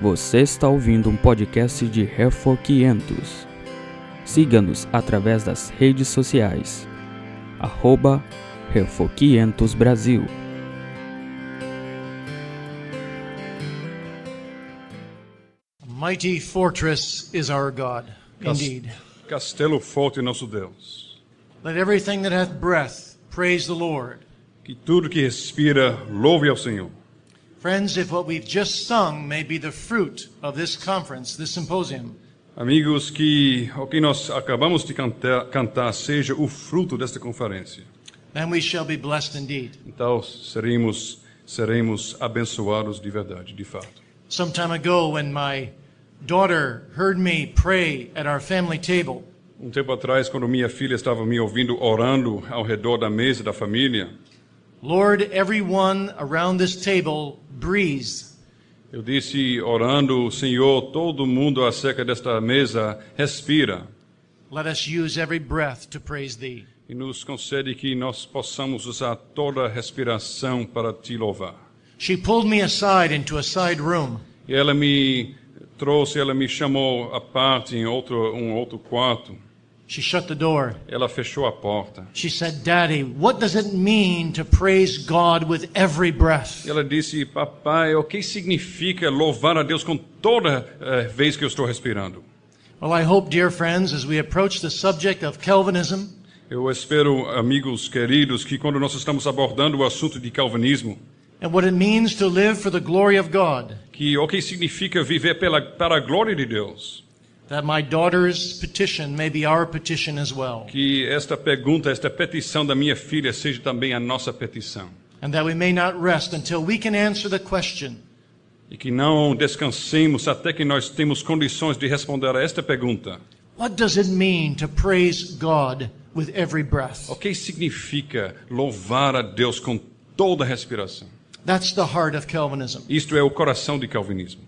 Você está ouvindo um podcast de Refor 500. Siga-nos através das redes sociais. Arroba Refor 500 Brasil. Mighty fortress is our God, indeed. Castelo forte nosso Deus. Let everything that hath breath praise the Lord. Que tudo que respira louve ao Senhor. Friends, if what we've just sung may be the fruit of this conference, this symposium, Amigos, que o que nós acabamos de cantar, cantar seja o fruto desta conferência. then we shall be blessed indeed. Então seremos seremos abençoados de verdade, de fato. Some time ago, when my daughter heard me pray at our family table, Um tempo atrás, quando minha filha estava me ouvindo orando ao redor da mesa da família, Lord, everyone around this table breathe. eu disse orando, Senhor, todo mundo acerca desta mesa respira Let us use every breath to praise thee. e nos concede que nós possamos usar toda a respiração para te louvar. She pulled me aside into a side room. E ela me trouxe, ela me chamou à parte em outro, um outro quarto. She shut the door. Ela fechou a porta. She said, Daddy, what does it mean to praise God with every breath? Ela disse, papai, o que significa louvar a Deus com toda eh, vez que eu estou respirando? Well, I hope, dear friends, as we approach the subject of Calvinism, Eu espero, amigos queridos, que quando nós estamos abordando o assunto de calvinismo, and what it means to live for the glory of God, que o que significa viver pela, para a glória de Deus, that my daughter's petition may be our petition as well, que esta pergunta, esta petição da minha filha seja também a nossa petição. and that we may not rest until we can answer the question E que não descansemos até que nós temos condições de responder a esta pergunta. what does it mean to praise God with every breath? O que significa louvar a Deus com toda a respiração? That's the heart of Calvinism. Isto é o coração de calvinismo.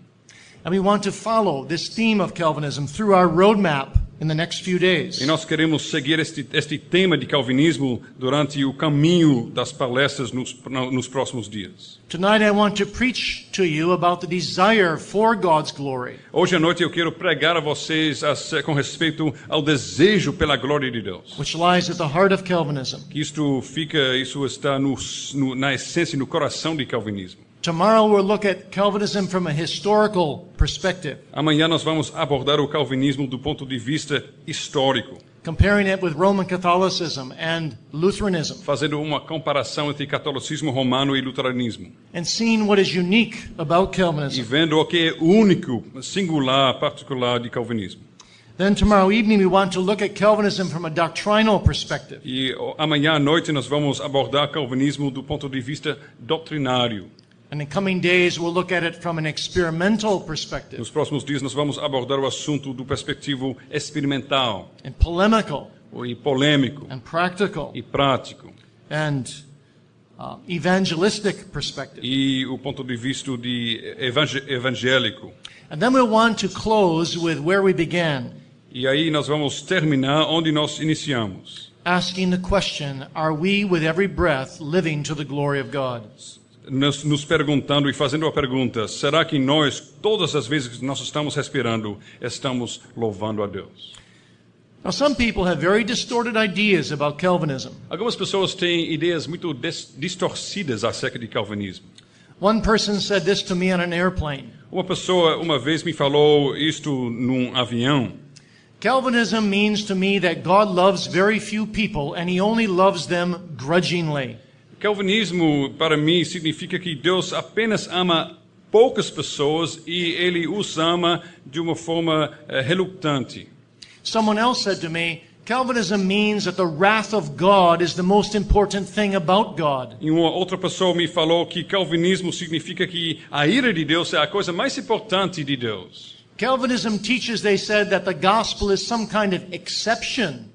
And we want to follow this theme of Calvinism through our roadmap in the next few days. E nós queremos seguir este, este tema de calvinismo durante o caminho das palestras nos, nos próximos dias. Tonight I want to preach to you about the desire for God's glory. Hoje à noite eu quero pregar a vocês a- com respeito ao desejo pela glória de Deus. which lies at the heart of Calvinism. Que isto fica, isso está no, no, na essência, no coração de calvinismo. Tomorrow we'll look at Calvinism from a historical perspective, Amanhã nós vamos abordar o calvinismo do ponto de vista histórico. comparing it with Roman Catholicism and Lutheranism, fazendo uma comparação entre catolicismo romano e luteranismo and seeing what is unique about e Calvinism. vendo o que é único, singular, particular de calvinismo. Then tomorrow evening we want to look at Calvinism from a doctrinal perspective, E amanhã à noite nós vamos abordar calvinismo do ponto de vista doutrinário. And in the coming days we'll look at it from an experimental perspective Nos próximos dias nós vamos abordar o assunto do perspectivo experimental and polemical e polêmico and practical e prático and uh, evangelistic perspective. e o ponto de vista de evangé- evangélico. And then we'll want to close with where we began. E aí nós vamos terminar onde nós iniciamos. asking the question Are we, with every breath, living to the glory of God? Nos, nos perguntando e fazendo a pergunta: será que nós, todas as vezes que nós estamos respirando, estamos louvando a Deus? Now, some people have very distorted ideas about Calvinism. Algumas pessoas têm ideias muito distorcidas acerca de calvinismo. One person said this to me on an airplane Uma pessoa uma vez me falou isto num avião. Calvinism means to me that God loves very few people and he only loves them grudgingly. Calvinismo, para mim, significa que Deus apenas ama poucas pessoas e ele os ama de uma forma eh, relutante. Someone else said to me, Calvinism means that the wrath of God is the most important thing about God. E uma outra pessoa me falou que calvinismo significa que a ira de Deus é a coisa mais importante de Deus. Calvinism teaches, they said, that the gospel is some kind of exception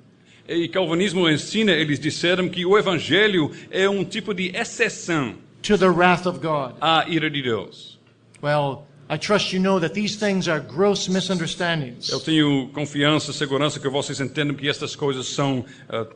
E calvinismo ensina, eles disseram que o evangelho é um tipo de exceção to the wrath of God. à ira de Deus. Well, I trust you know that these things are gross misunderstandings. Eu tenho confiança, segurança que vocês entendam que estas coisas são ah,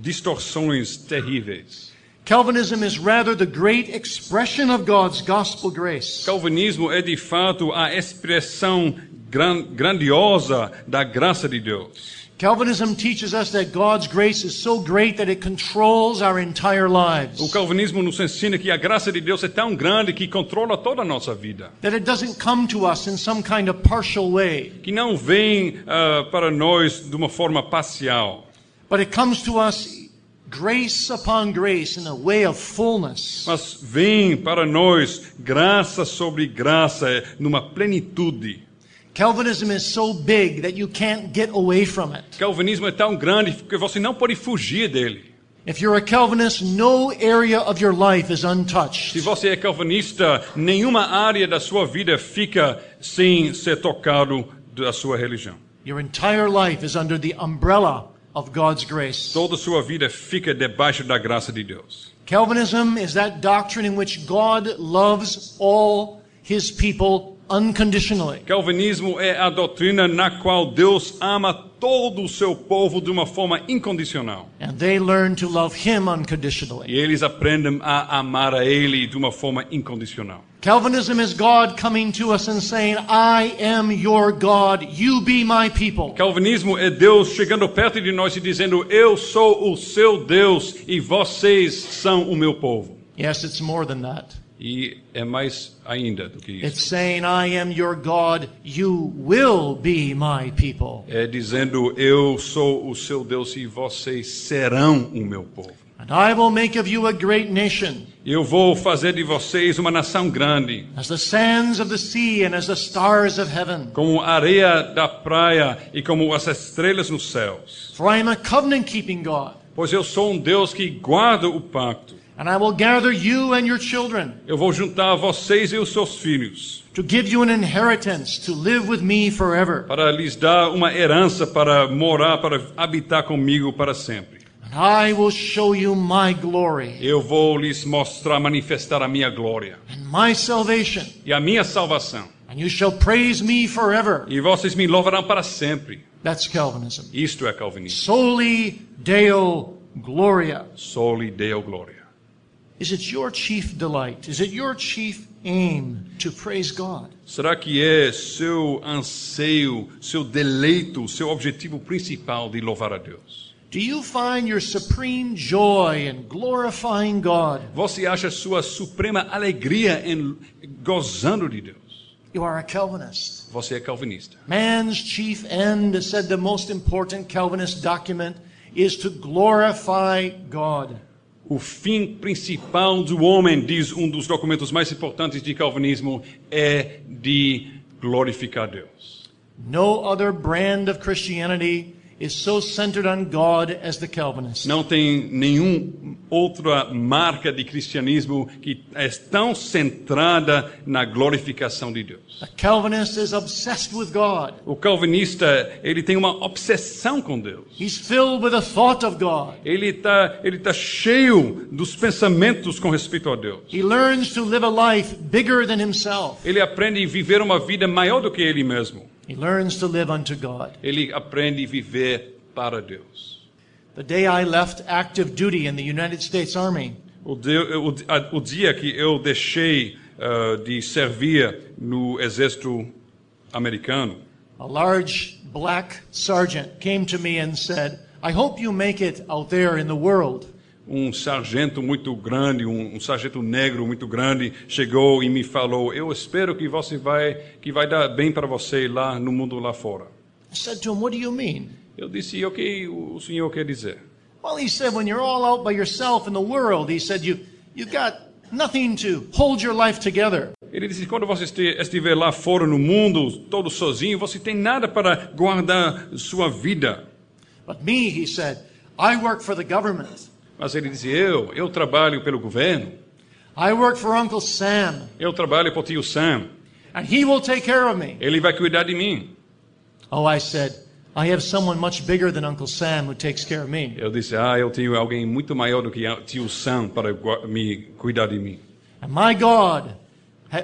distorções terríveis. Calvinism is rather the great expression of God's gospel grace. Calvinismo é de fato a expressão gran- grandiosa da graça de Deus. Calvinism teaches us that God's grace is so great that it controls our entire O lives. calvinismo nos ensina que a graça de Deus é tão grande que controla toda a nossa vida. That it doesn't come to us in some kind of partial way, Que não vem ah, para nós de uma forma parcial, but it comes to us grace upon grace in a way of fullness. mas vem para nós graça sobre graça, é, numa plenitude. Calvinism is so big that you can't get away from it. Calvinismo é tão grande que você não pode fugir dele. If you're a Calvinist, no area of your life is Se untouched. você é calvinista, nenhuma área da sua vida fica sem ser tocado da sua religião. Your entire life is under the umbrella of God's grace. Toda sua vida fica debaixo da graça de Deus. Calvinism is that doctrine in which God loves all his people unconditionally. Calvinismo é a doutrina na qual Deus ama todo o seu povo de uma forma incondicional. And they learn to love him unconditionally. E eles aprendem a amar a Ele de uma forma incondicional. Calvinism is God coming to us and saying, I am your God, you be my people. Calvinismo é Deus chegando perto de nós e dizendo: Eu sou o seu Deus e vocês são o meu povo. Yes, it's more than that. E é mais ainda do que It's isso. saying, I am your God, you will be my people. É dizendo: Eu sou o seu Deus e vocês serão o meu povo. And I will make of you a great nation, Eu vou fazer de vocês uma nação grande, as the sands of the sea and as the stars of heaven. como a areia da praia e como as estrelas nos céus. For I am a covenant keeping God, Pois eu sou um Deus que guarda o pacto. And I will gather you and your children Eu vou juntar vocês e os seus filhos to give you an inheritance to live with me forever. para lhes dar uma herança para morar, para habitar comigo para sempre. And I will show you my glory Eu vou lhes mostrar, manifestar a minha glória and my salvation, e a minha salvação. and you shall praise me forever. E vocês me louvarão para sempre. That's Calvinism. Isto é calvinismo. Soli Deo Gloria. Soli Deo Glória. Is it your chief delight? Is it your chief aim to praise God? Será que é seu anseio, seu deleito, seu objetivo principal de louvar a Deus? Do you find your supreme joy in glorifying God? Você acha sua suprema alegria em gozando de Deus? You are a Calvinist. Você é calvinista. Man's chief end, said the most important Calvinist document, is to glorify God. O fim principal do homem, diz um dos documentos mais importantes de calvinismo, é de glorificar Deus. No other brand of Christianity is so centered on God as the Calvinist. Não tem nenhuma outra marca de cristianismo que é tão centrada na glorificação de Deus. The Calvinist is obsessed with God. O calvinista, ele tem uma obsessão com Deus. He's filled with the thought of God. Ele está ele tá cheio dos pensamentos com respeito a Deus. He learns to live a life bigger than himself. Ele aprende a viver uma vida maior do que ele mesmo. He learns to live unto God. Ele aprende a viver para Deus. The day I left active duty in the United States Army, O, de, o, a- o dia que eu deixei ah, de servir no exército americano, a large black sergeant came to me and said, I hope you make it out there in the world. Um sargento muito grande, um, um sargento negro muito grande, chegou e me falou: "Eu espero que você vai que vai dar bem para você lá no mundo lá fora." I said to him, What do you mean? Eu disse: "E o que o senhor quer dizer?" Well, he said, When you're all out by yourself in the world, he said, you, You've got nothing to hold your life together. Ele disse: "Quando você estiver lá fora no mundo, todo sozinho, você tem nada para guardar sua vida." But me, he said, I work for the government. Mas ele disse: "Eu, eu trabalho pelo governo. I work for Uncle Sam, Eu trabalho para o tio Sam. and he will take care of me. Ele vai cuidar de mim." Oh, I said, I have someone much bigger than Uncle Sam who takes care of me. Eu disse: "Ah, eu tenho alguém muito maior do que o tio Sam para me cuidar de mim." And my God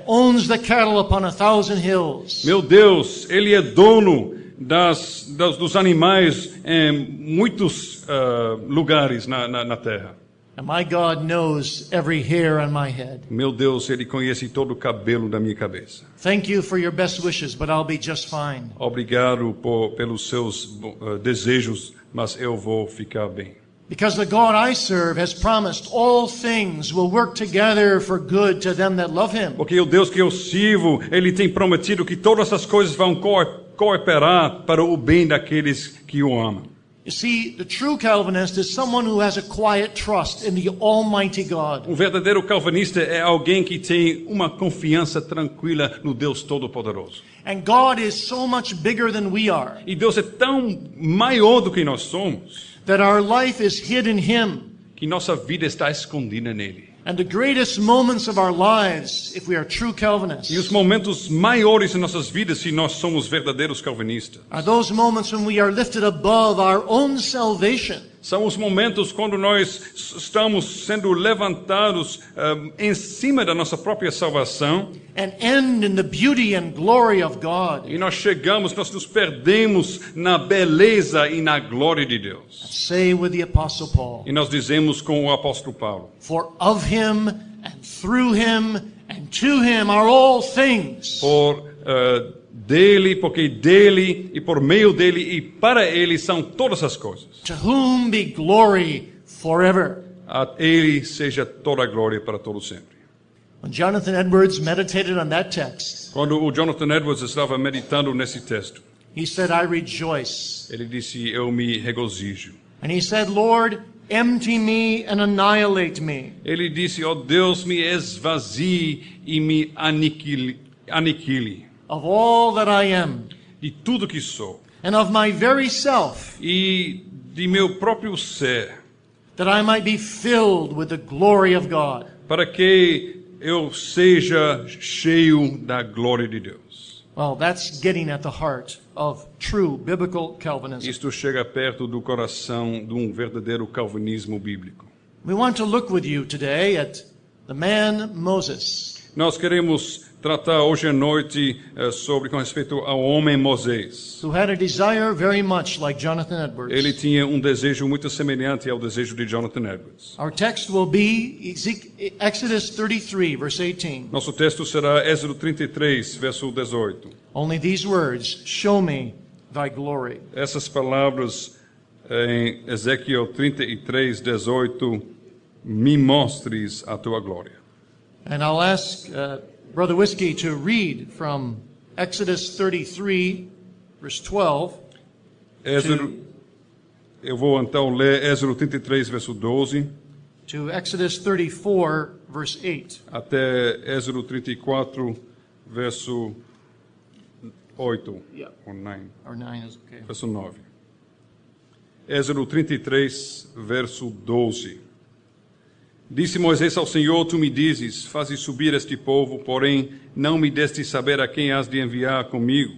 owns the cattle upon a thousand hills. Meu Deus, Ele é dono das, das- dos animais em muitos ah, lugares na, na, na terra. And my God knows every hair on my head. Meu Deus, Ele conhece todo o cabelo da minha cabeça. Thank you for your best wishes, but I'll be just fine. Obrigado por, pelos seus eh, desejos, mas eu vou ficar bem. Because the God I serve has promised all things will work together for good to them that love him. Porque o Deus que eu sirvo, Ele tem prometido que todas as coisas vão co- cooperar para o bem daqueles que o amam. You see, the true Calvinist is someone who has a quiet trust in the Almighty God. Um verdadeiro calvinista é alguém que tem uma confiança tranquila no Deus Todo-Poderoso. And God is so much bigger than we are E Deus é tão maior do que nós somos, that our life is hid in Him. que nossa vida está escondida nele. And the greatest moments of our lives, if we are true Calvinists, E os momentos maiores em nossas vidas, se nós somos verdadeiros calvinistas, are those moments when we are lifted above our own salvation são os momentos quando nós estamos sendo levantados ah, em cima da nossa própria salvação and end in the beauty and glory of God. e nós chegamos, nós nos perdemos na beleza e na glória de Deus. Say with the Apostle Paul, E nós dizemos com o apóstolo Paulo: For of him and through him and to him are all things. por ah, dele, porque dele e por meio dele e para ele são todas as coisas. To whom be glory forever. A ele seja toda a glória para todo sempre. When Jonathan Edwards meditated on that text, Quando o Jonathan Edwards estava meditando nesse texto, he said, I rejoice. ele disse: Eu me regozijo. And he said, Lord, empty me and annihilate me. Ele disse: Ó Deus, me esvazie e me aniquile, aniquile of all that I am, de tudo que sou and of my very self, e de meu próprio ser, that I might be filled with the glory of God. para que eu seja cheio da glória de Deus. Well, that's getting at the heart of true biblical Calvinism. Isto chega perto do coração de um verdadeiro calvinismo bíblico. We want to look with you today at the man Moses. Nós queremos tratar hoje à noite eh, sobre com respeito ao homem Moisés. Who had a desire very much like Jonathan Edwards. Ele tinha um desejo muito semelhante ao desejo de Jonathan Edwards. Our text will be Exodus 33, verse 18. Nosso texto será Êxodo 33, verso 18. Only these words Show me thy glory. Essas palavras em Ezequiel 33, 18, me mostres a tua glória. And I'll ask uh, Brother Whiskey to read from Exodus 33, verse 12. Êxodo, eu vou então ler Êxodo 33, verso 12, to Exodus 34, verse 8. até Êxodo 34, verso 8, Yeah. ou 9, Or 9 is okay. verso 9. Êxodo 33, verso 12. Disse Moisés ao Senhor: Tu me dizes, fazes subir este povo, porém não me deste saber a quem has de enviar comigo.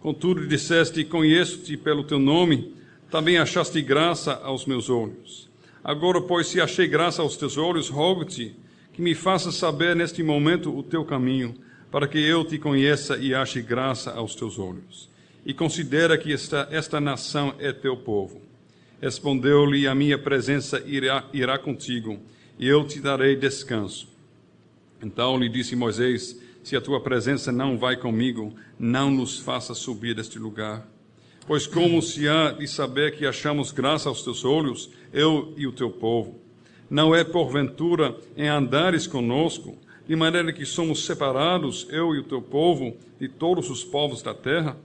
Contudo, disseste: Conheço-te pelo teu nome, também achaste graça aos meus olhos. Agora, pois, se achei graça aos teus olhos, rogo-te que me faças saber neste momento o teu caminho, para que eu te conheça e ache graça aos teus olhos. E considera que esta, esta nação é teu povo. Respondeu-lhe: A minha presença irá, irá contigo, e eu te darei descanso. Então lhe disse Moisés: Se a tua presença não vai comigo, não nos faça subir deste lugar. Pois como se há de saber que achamos graça aos teus olhos, eu e o teu povo? Não é porventura em andares conosco, de maneira que somos separados, eu e o teu povo, de todos os povos da terra?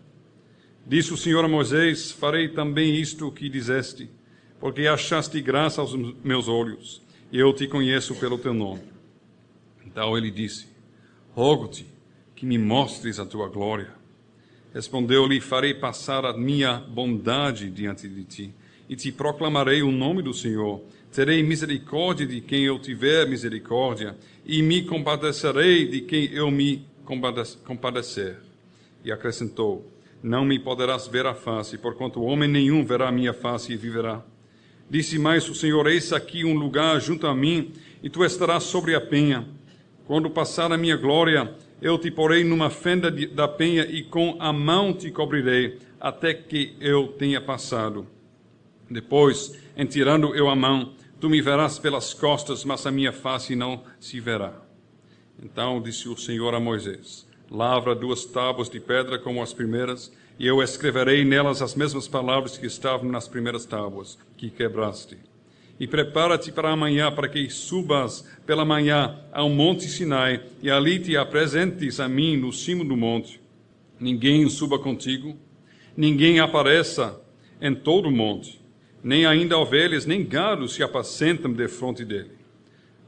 Disse o Senhor a Moisés: Farei também isto que dizeste, porque achaste graça aos meus olhos, eu te conheço pelo teu nome. Então ele disse: Rogo-te que me mostres a tua glória. Respondeu-lhe: Farei passar a minha bondade diante de ti, e te proclamarei o nome do Senhor. Terei misericórdia de quem eu tiver misericórdia, e me compadecerei de quem eu me compade- compadecer. E acrescentou: Não me poderás ver a face, porquanto homem nenhum verá a minha face e viverá. Disse mais o Senhor: Eis aqui um lugar junto a mim, e tu estarás sobre a penha. Quando passar a minha glória, eu te porei numa fenda de- da penha e com a mão te cobrirei, até que eu tenha passado. Depois, em tirando eu a mão, Tu me verás pelas costas, mas a minha face não se verá. Então disse o Senhor a Moisés: Lavra duas tábuas de pedra como as primeiras, e eu escreverei nelas as mesmas palavras que estavam nas primeiras tábuas que quebraste. E prepara-te para amanhã, para que subas pela manhã ao monte Sinai, e ali te apresentes a mim no cimo do monte. Ninguém suba contigo, ninguém apareça em todo o monte, nem ainda ovelhas, nem gados se apacentam defronte dele.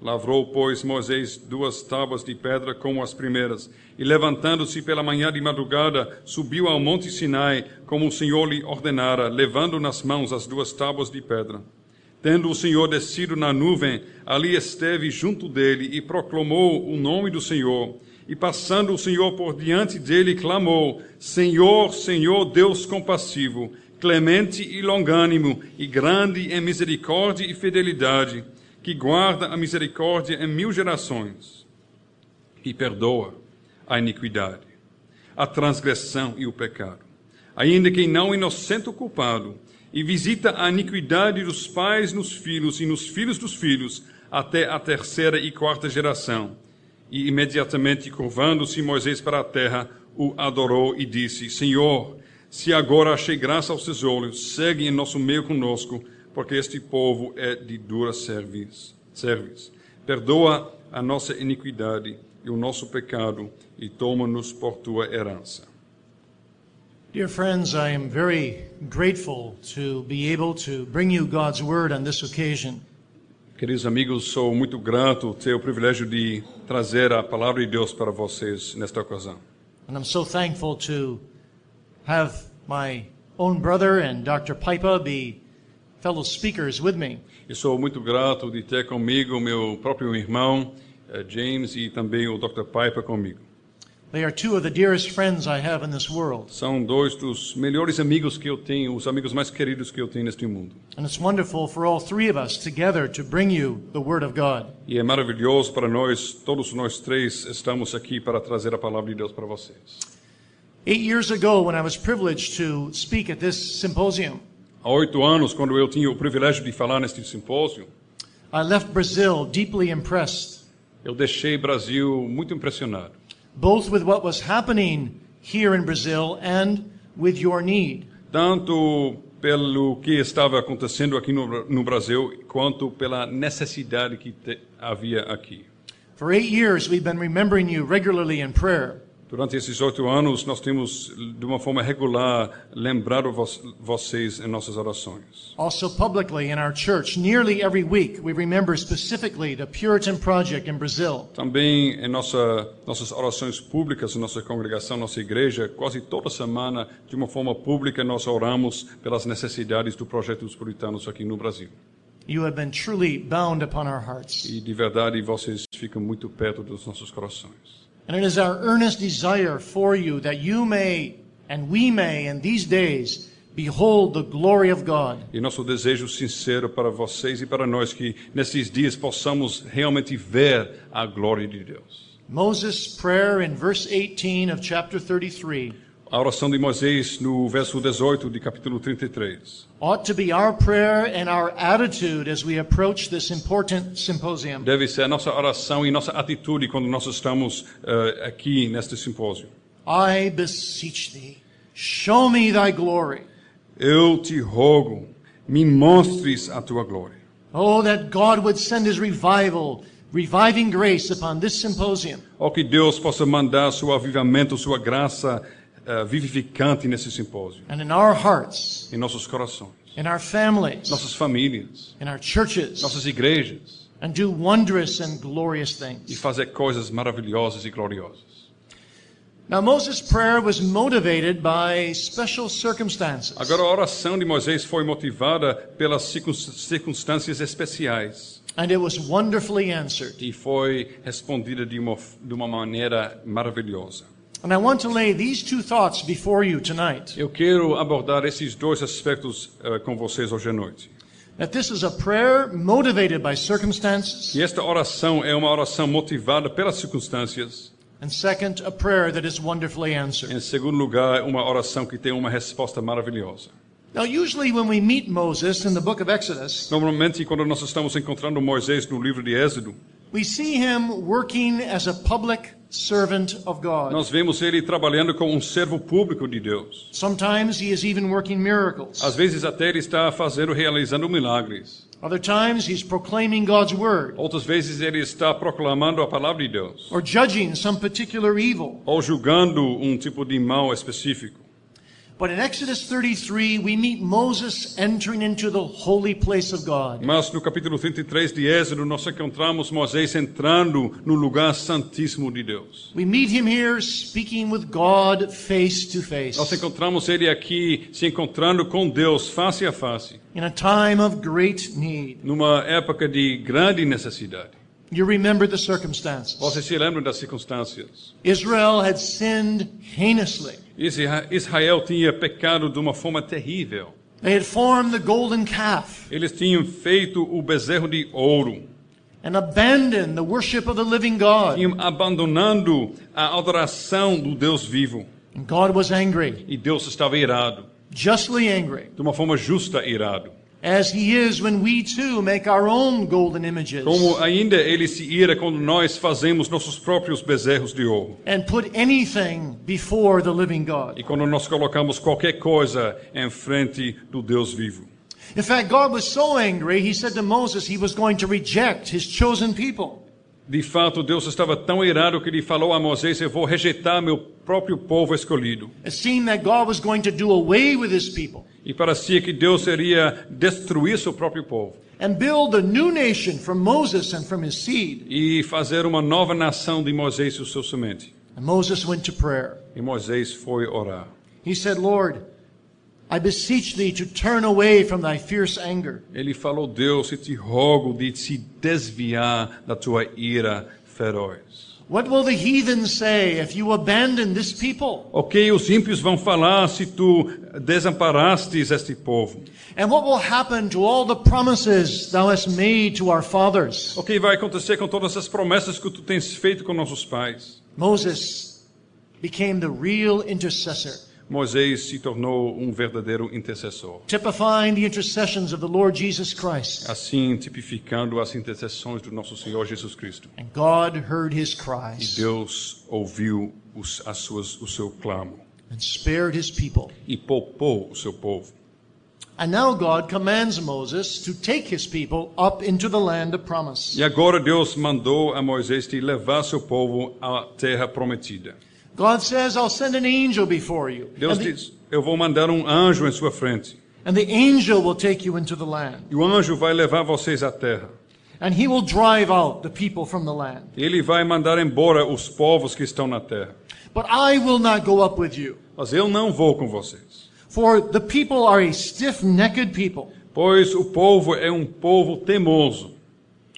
Lavrou, pois, Moisés duas tábuas de pedra como as primeiras, e levantando-se pela manhã de madrugada, subiu ao monte Sinai, como o Senhor lhe ordenara, levando nas mãos as duas tábuas de pedra. Tendo o Senhor descido na nuvem, ali esteve junto dele e proclamou o nome do Senhor. E passando o Senhor por diante dele, clamou: Senhor, Senhor, Deus compassivo, clemente e longânimo, e grande em misericórdia e fidelidade que guarda a misericórdia em mil gerações e perdoa a iniquidade, a transgressão e o pecado, ainda que não inocente o culpado, e visita a iniquidade dos pais nos filhos e nos filhos dos filhos até a terceira e quarta geração. E imediatamente curvando-se Moisés para a terra, o adorou e disse: Senhor, se agora achei graça aos teus olhos, segue em nosso meio conosco porque este povo é de dura serviço. Perdoa a nossa iniquidade e o nosso pecado e toma-nos por tua herança. Dear friends, I am very grateful to be able to bring you God's word on this occasion. Queridos amigos, sou muito grato ter o privilégio de trazer a palavra de Deus para vocês nesta ocasião. And I'm so thankful to have my own brother and Dr. Pipa be fellow speakers with me. E sou muito grato de ter comigo meu próprio irmão eh, James e também o Dr. Piper comigo. They are two of the dearest friends I have in this world. São dois dos melhores amigos que eu tenho, os amigos mais queridos que eu tenho neste mundo. And it's wonderful for all three of us together to bring you the Word of God. E é maravilhoso para nós, todos nós três estamos aqui para trazer a palavra de Deus para vocês. Eight years ago, when I was privileged to speak at this symposium, Há oito anos, quando eu tinha o privilégio de falar neste simpósio, I left Brazil deeply impressed, eu deixei Brasil muito impressionado, both with what was happening here in Brazil and with your need. tanto pelo que estava acontecendo aqui no, no Brasil, quanto pela necessidade que te, havia aqui. For eight years, we've been remembering you regularly in prayer. Durante esses oito anos, nós temos, de uma forma regular, lembrado vo vocês em nossas orações. Also, publicly in our church, nearly every week, we remember specifically the Puritan Project in Brazil. Também em nossa, nossas orações públicas, nossa congregação, nossa igreja, quase toda semana, de uma forma pública, nós oramos pelas necessidades do projeto dos puritanos aqui no Brasil. You have been truly bound upon our hearts. E de verdade, vocês ficam muito perto dos nossos corações. And it is our earnest desire for you that you may, and we may, in these days, behold the glory of God. E nosso desejo sincero para vocês e para nós que nesses dias possamos realmente ver a glória de Deus. Moses' prayer in verse 18 of chapter 33 A oração de Moisés no verso 18 de capítulo 33 ought to be our prayer and our attitude as we approach this important symposium. deve ser a nossa oração e nossa atitude quando nós estamos eh, aqui neste simpósio. I beseech thee, show me thy glory. Eu te rogo, me mostres a tua glória. Oh, that God would send his revival, reviving grace upon this symposium. Ó que Deus possa mandar seu avivamento, sua graça eh, vivificante nesse simpósio, And in our hearts, em nossos corações, in our families, nossas famílias, in our churches, nossas igrejas and do wondrous and glorious e things. fazer coisas maravilhosas e gloriosas. Now, Moses' prayer was motivated by special circumstances. Agora, a oração de Moisés foi motivada pelas circun- circunstâncias especiais And it was wonderfully answered. e foi respondida de uma, de uma maneira maravilhosa. And I want to lay these two thoughts before you tonight. Eu quero abordar esses dois aspectos eh, com vocês hoje à noite. That this is a prayer motivated by circumstances, E esta oração é uma oração motivada pelas circunstâncias. and second, a prayer that is wonderfully answered. Em segundo lugar, uma oração que tem uma resposta maravilhosa. Now, usually when we meet Moses in the book of Exodus, Normalmente, quando nós estamos encontrando Moisés no livro de Êxodo, we see him working as a public servant of God. nós vemos ele trabalhando como um servo público de Deus. Sometimes he is even working miracles. Às vezes até ele está fazendo, realizando milagres. Other times he's proclaiming God's word Outras vezes ele está proclamando a palavra de Deus. or judging some particular evil. Ou julgando um tipo de mal específico. But in Exodus 33, we meet Moses entering into the holy place of God. Mas no capítulo 33 de Êxodo, nós encontramos Moisés entrando no lugar santíssimo de Deus. We meet him here speaking with God face to face Nós encontramos ele aqui se encontrando com Deus face a face, in a time of great need. numa época de grande necessidade. You remember the circumstances. Vocês se lembram das circunstâncias? Israel had sinned heinously. Isra- Israel tinha pecado de uma forma terrível. They had formed the golden calf Eles tinham feito o bezerro de ouro. and abandoned the worship of the living God. Tinham abandonando a adoração do Deus vivo. And God was angry, E Deus estava irado, justly angry, de uma forma justa irado. As he is when we too make our own golden images Como ainda ele se ira quando nós fazemos nossos próprios bezerros de ouro. and put anything before the living God. E quando nós colocamos qualquer coisa em frente do Deus vivo. In fact, God was so angry, he said to Moses he was going to reject his chosen people. De fato, Deus estava tão irado que ele falou a Moisés: Eu vou rejeitar meu próprio povo escolhido. It seemed that God was going to do away with his people E parecia que Deus iria destruir seu próprio povo and build a new nation from Moses and from his seed. e fazer uma nova nação de Moisés e o seu semente. And Moses went to prayer. E Moisés foi orar. He said, Lord, I beseech thee to turn away from thy fierce anger. Ele falou: Deus, eu te rogo de se desviar da tua ira feroz. What will the heathen say if you abandon this people? Ok, os ímpios vão falar se tu desamparastes este povo. And what will happen to all the promises thou hast made to our fathers? O que vai acontecer com todas as promessas que tu tens feito com nossos pais? Moses became the real intercessor, Moisés se tornou um verdadeiro intercessor, typifying the intercessions of the Lord Jesus Christ. assim tipificando as intercessões do nosso Senhor Jesus Cristo. And God heard his E cries Deus ouviu os, as suas, o seu clamo and spared his people. e poupou o seu povo. And now God commands Moses to take his people up into the land of promise. E agora Deus mandou a Moisés de levar seu povo à terra prometida. God says, I'll send an angel before you. Deus the, diz: Eu vou mandar um anjo em sua frente. and the angel will take you into the land. E o anjo vai levar vocês à terra. And he will drive out the people from the land. Ele vai mandar embora os povos que estão na terra. But I will not go up with you. Mas eu não vou com vocês. For the people are a stiff-necked people. Pois o povo é um povo temoso.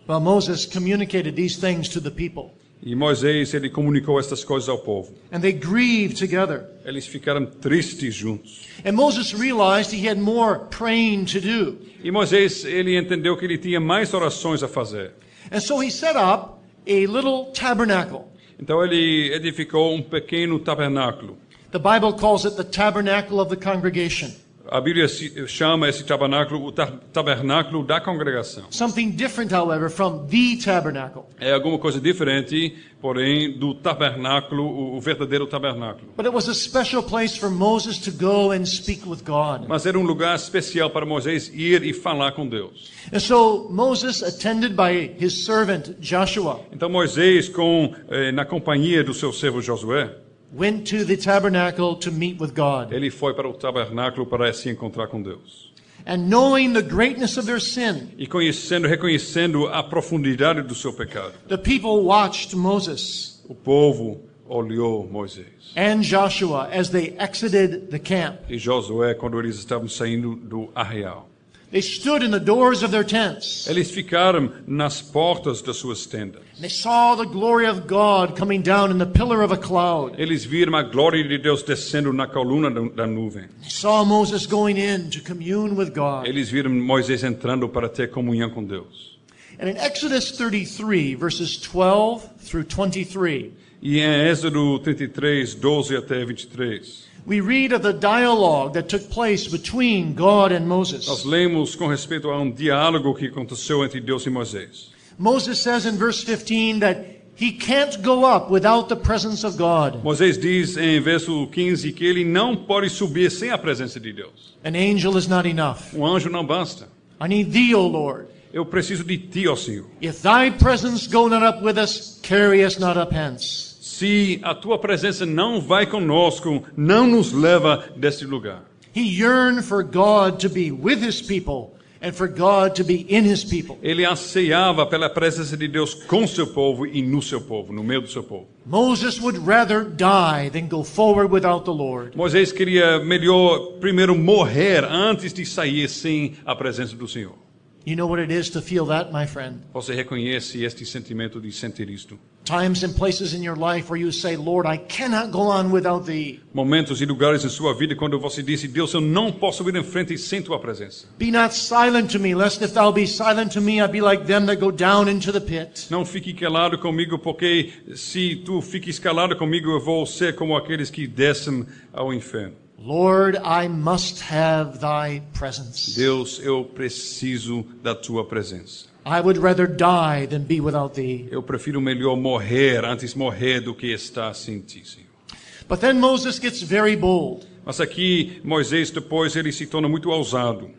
Well, Moses communicated these things to the people. E Moisés, ele comunicou estas coisas ao povo. And they grieved together. Eles ficaram tristes juntos. And Moses realized he had more praying to do. E Moisés, ele entendeu que ele tinha mais orações a fazer. And so he set up a little tabernacle. Então ele edificou um pequeno tabernáculo. The Bible calls it the tabernacle of the congregation. A Bíblia chama esse tabernáculo o ta- tabernáculo da congregação. Something different, however, from the tabernacle. É alguma coisa diferente, porém, do tabernáculo, o, o verdadeiro tabernáculo. But it was a special place for Moses to go and speak with God. Mas era um lugar especial para Moisés ir e falar com Deus. And so Moses, attended by his servant Joshua, Então Moisés, com eh, na companhia do seu servo Josué, went to the tabernacle to meet with God. ele foi para o tabernáculo para se encontrar com Deus. And knowing the greatness of their sin, E conhecendo, reconhecendo a profundidade do seu pecado, the people watched Moses o povo olhou Moisés. and Joshua as they exited the camp. E Josué, quando eles estavam saindo do arraial. They stood in the doors of their tents. Eles ficaram nas portas das suas tendas. They saw the glory of God coming down in the pillar of a cloud. Eles viram a glória de Deus descendo na coluna da nuvem. They saw Moses going in to commune with God. Eles viram Moisés entrando para ter comunhão com Deus. And in Exodus 33, verses 12 through 23, E em Êxodo 33, 12 até 23, we read of the dialogue that took place between God and nós Moses. lemos com respeito a um diálogo que aconteceu entre Deus e Moisés. Moses says in verse 15 that he can't go up without the presence of God. Moisés diz em verso 15 que ele não pode subir sem a presença de Deus. An angel is not enough. Um anjo não basta. I need thee, O Lord. Eu preciso de ti, ó Senhor. If thy presence go not up with us, carry us not up hence. Se a tua presença não vai conosco, não nos leva deste lugar. He yearned for God to be with his people and for God to be in his people. Ele anseiava pela presença de Deus com seu povo e no seu povo, no meio do seu povo. Moses would rather die than go forward without the Lord. Moisés queria melhor primeiro morrer antes de sair sem a presença do Senhor. You know what it is to feel that, my friend? Você reconhece este sentimento de sentir isto? Times and places in your life where you say, Lord, I cannot go on without thee. Momentos e lugares em sua vida quando você disse, Deus, eu não posso ir em frente sem tua presença. Be not silent to me, lest if thou be silent to me, I be like them that go down into the pit. Não fique calado comigo, porque se tu fiques calado comigo, eu vou ser como aqueles que descem ao inferno. Lord, I must have thy presence. Deus, eu preciso da tua presença. I would rather die than be without thee. Eu prefiro melhor morrer antes morrer do que estar sem ti, Senhor. But then Moses gets very bold. Mas aqui Moisés depois ele se torna muito ousado.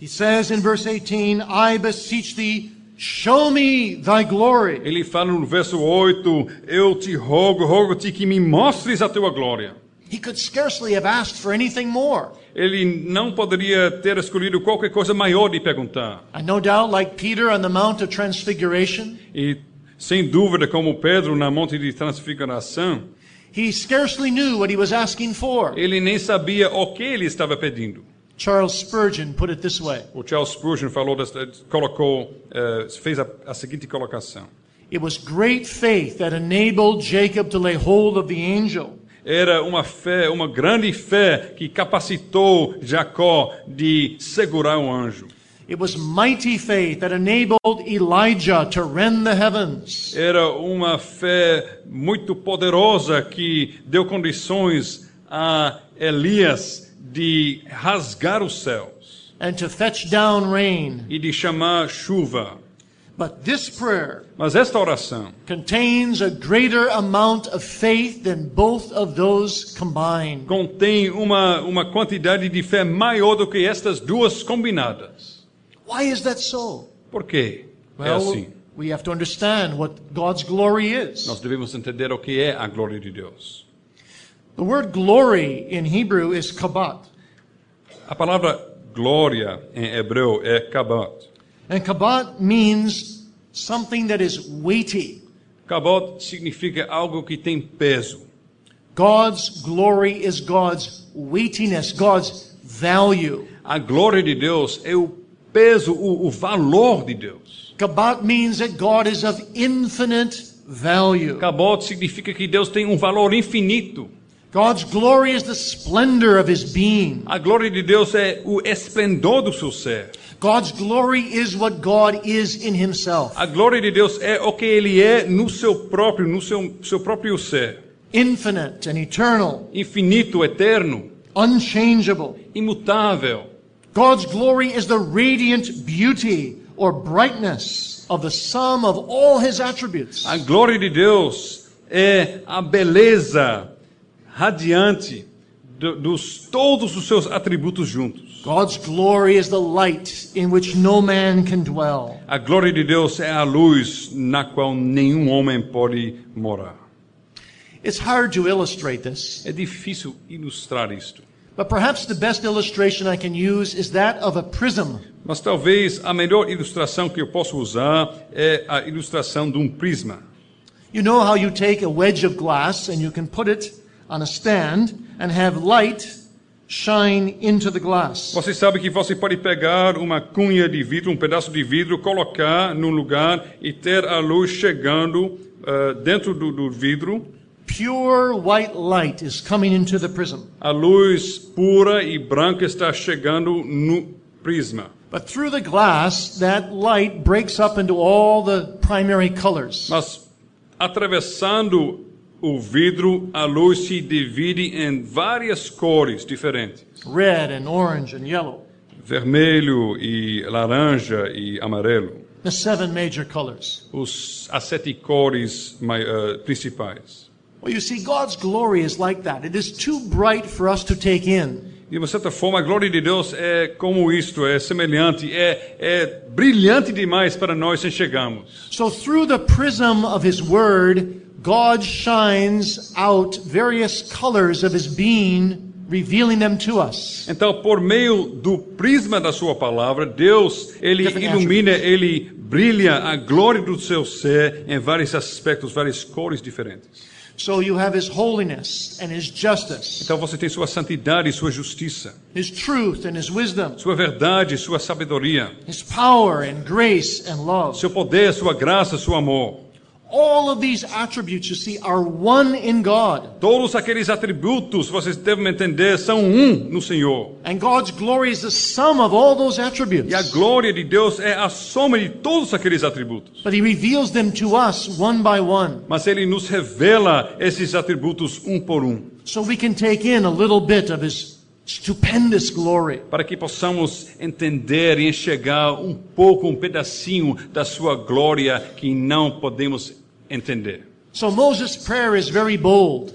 He says in verse 18, I beseech thee, show me thy glory. Ele fala no verso 8: Eu te rogo, rogo-te que me mostres a tua glória. He could scarcely have asked for anything more. Ele não poderia ter escolhido qualquer coisa maior de perguntar. And no doubt, like Peter on the Mount of Transfiguration, E sem dúvida, como Pedro na monte de transfiguração, he scarcely knew what he was asking for. ele nem sabia o que ele estava pedindo. Charles Spurgeon put it this way O Charles Spurgeon falou, desta- colocou, eh, fez a, a seguinte colocação: It was great faith that enabled Jacob to lay hold of the angel. Era uma fé, uma grande fé que capacitou Jacó de segurar o anjo. It was mighty faith that enabled Elijah to rend the heavens. Era uma fé muito poderosa que deu condições a Elias de rasgar os céus and to fetch down rain. e de chamar chuva. But this prayer Mas esta oração contains a greater amount of faith than both of those combined. contém uma, uma quantidade de fé maior do que estas duas combinadas. Why is that so? Por quê? É Well, assim. we have to understand what God's glory is. Nós devemos entender o que é a glória de Deus. The word glory in Hebrew is kabat. A palavra glória em hebreu é kabat. And kabat means something that is weighty. Kabot significa algo que tem peso. God's glory is God's weightiness, God's value. A glória de Deus é o peso, o, o valor de Deus. Kabat means that God is of infinite value. Kabot significa que Deus tem um valor infinito. God's glory is the splendor of his being. A glória de Deus é o esplendor do seu ser. God's glory is what God is in himself. A glória de Deus é o que ele é no seu próprio, no seu, seu próprio ser. Infinite and eternal, Infinito, eterno, unchangeable. imutável. God's glory is the radiant beauty or brightness of the sum of all his attributes. A glória de Deus é a beleza radiante do- dos todos os seus atributos juntos. God's glory is the light in which no man can dwell. A glória de Deus é a luz na qual nenhum homem pode morar. It's hard to illustrate this, É difícil ilustrar isto, but perhaps the best illustration I can use is that of a prism. mas talvez a melhor ilustração que eu posso usar é a ilustração de um prisma. You know how you take a wedge of glass and you can put it on a stand and have light shine into the glass. Você sabe que você pode pegar uma cunha de vidro, um pedaço de vidro, colocar num lugar e ter a luz chegando ah, dentro do, do vidro. Pure white light is coming into the prism. A luz pura e branca está chegando no prisma. But through the glass, that light breaks up into all the primary colors. Mas atravessando o vidro, a luz se divide em várias cores diferentes: red and orange and yellow, vermelho e laranja e amarelo. the seven major colors. Os, as sete cores eh, principais. Well, you see, God's glory is like that. It is too bright for us to take in. De uma certa forma, a glória de Deus é como isto, é semelhante, é, é brilhante demais para nós enxergarmos. So, through the prism of His Word, God shines out various colors of His being, revealing them to us. Então, por meio do prisma da sua palavra, Deus, ele Different ilumina, ele brilha a glória do seu ser em vários aspectos, várias cores diferentes. So, you have His holiness and His justice, Então você tem sua santidade e sua justiça, His truth and His wisdom, sua verdade, sua sabedoria, His power and grace and love. seu poder, sua graça, seu amor. All of these attributes, you see, are one in God. Todos aqueles atributos, vocês devem entender, são um no Senhor. And God's glory is the sum of all those attributes. E a glória de Deus é a soma de todos aqueles atributos. But He reveals them to us one by one. Mas Ele nos revela esses atributos um por um, So we can take in a little bit of His stupendous glory. para que possamos entender e enxergar um pouco, um pedacinho da Sua glória que não podemos entender. So Moses' prayer is very bold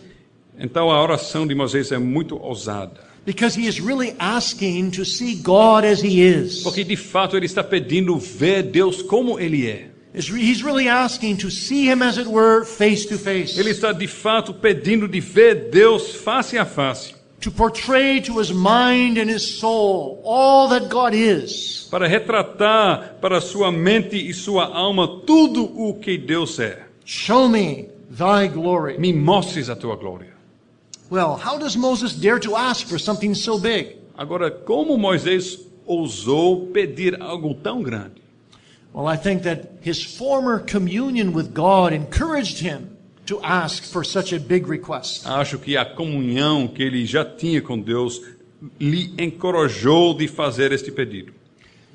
Então a oração de Moisés é muito ousada. because he is really asking to see God as He is. Porque de fato ele está pedindo ver Deus como ele é. He's really asking to see Him, as it were, face to face. Ele está de fato pedindo de ver Deus face a face, To portray to His mind and His soul all that God is. para retratar para sua mente e sua alma tudo o que Deus é. Show me Thy glory. Me mostres a tua glória. Well, how does Moses dare to ask for something so big? Agora, como Moisés ousou pedir algo tão grande? Well, I think that his former communion with God encouraged him to ask for such a big request. Acho que a comunhão que ele já tinha com Deus lhe encorajou de fazer este pedido.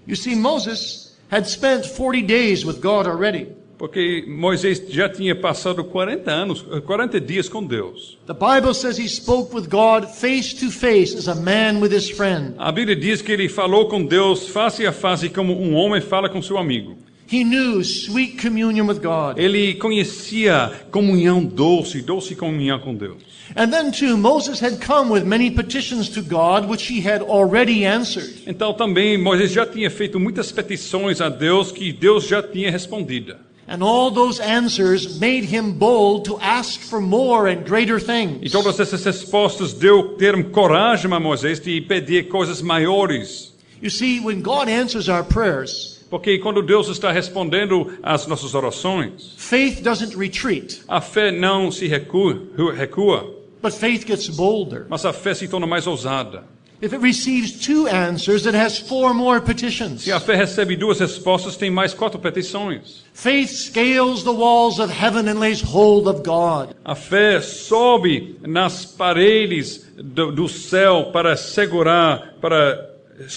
You see, Moses had spent 40 days with God already. Porque Moisés já tinha passado 40 anos, 40 dias com Deus. The Bible says he spoke with God face to face as a man with his friend. A Bíblia diz que ele falou com Deus face a face como um homem fala com seu amigo. He knew sweet communion with God. Ele conhecia comunhão doce, doce comunhão com Deus. And then, too, Moses had come with many petitions to God, which he had already answered. Então também Moisés já tinha feito muitas petições a Deus que Deus já tinha respondido. And all those answers made him bold to ask for more and greater E things. todas essas respostas deu ter coragem a Moisés de pedir coisas maiores. You see, when God answers our prayers, Porque quando Deus está respondendo às nossas orações, faith doesn't retreat, a fé não se recua, recua, but faith gets bolder. mas a fé se torna mais ousada. If it receives two answers, it has four more petitions. Se a fé recebe duas respostas, tem mais quatro petições. Faith scales the walls of heaven and lays hold of God. A fé sobe nas paredes do, do céu para segurar, para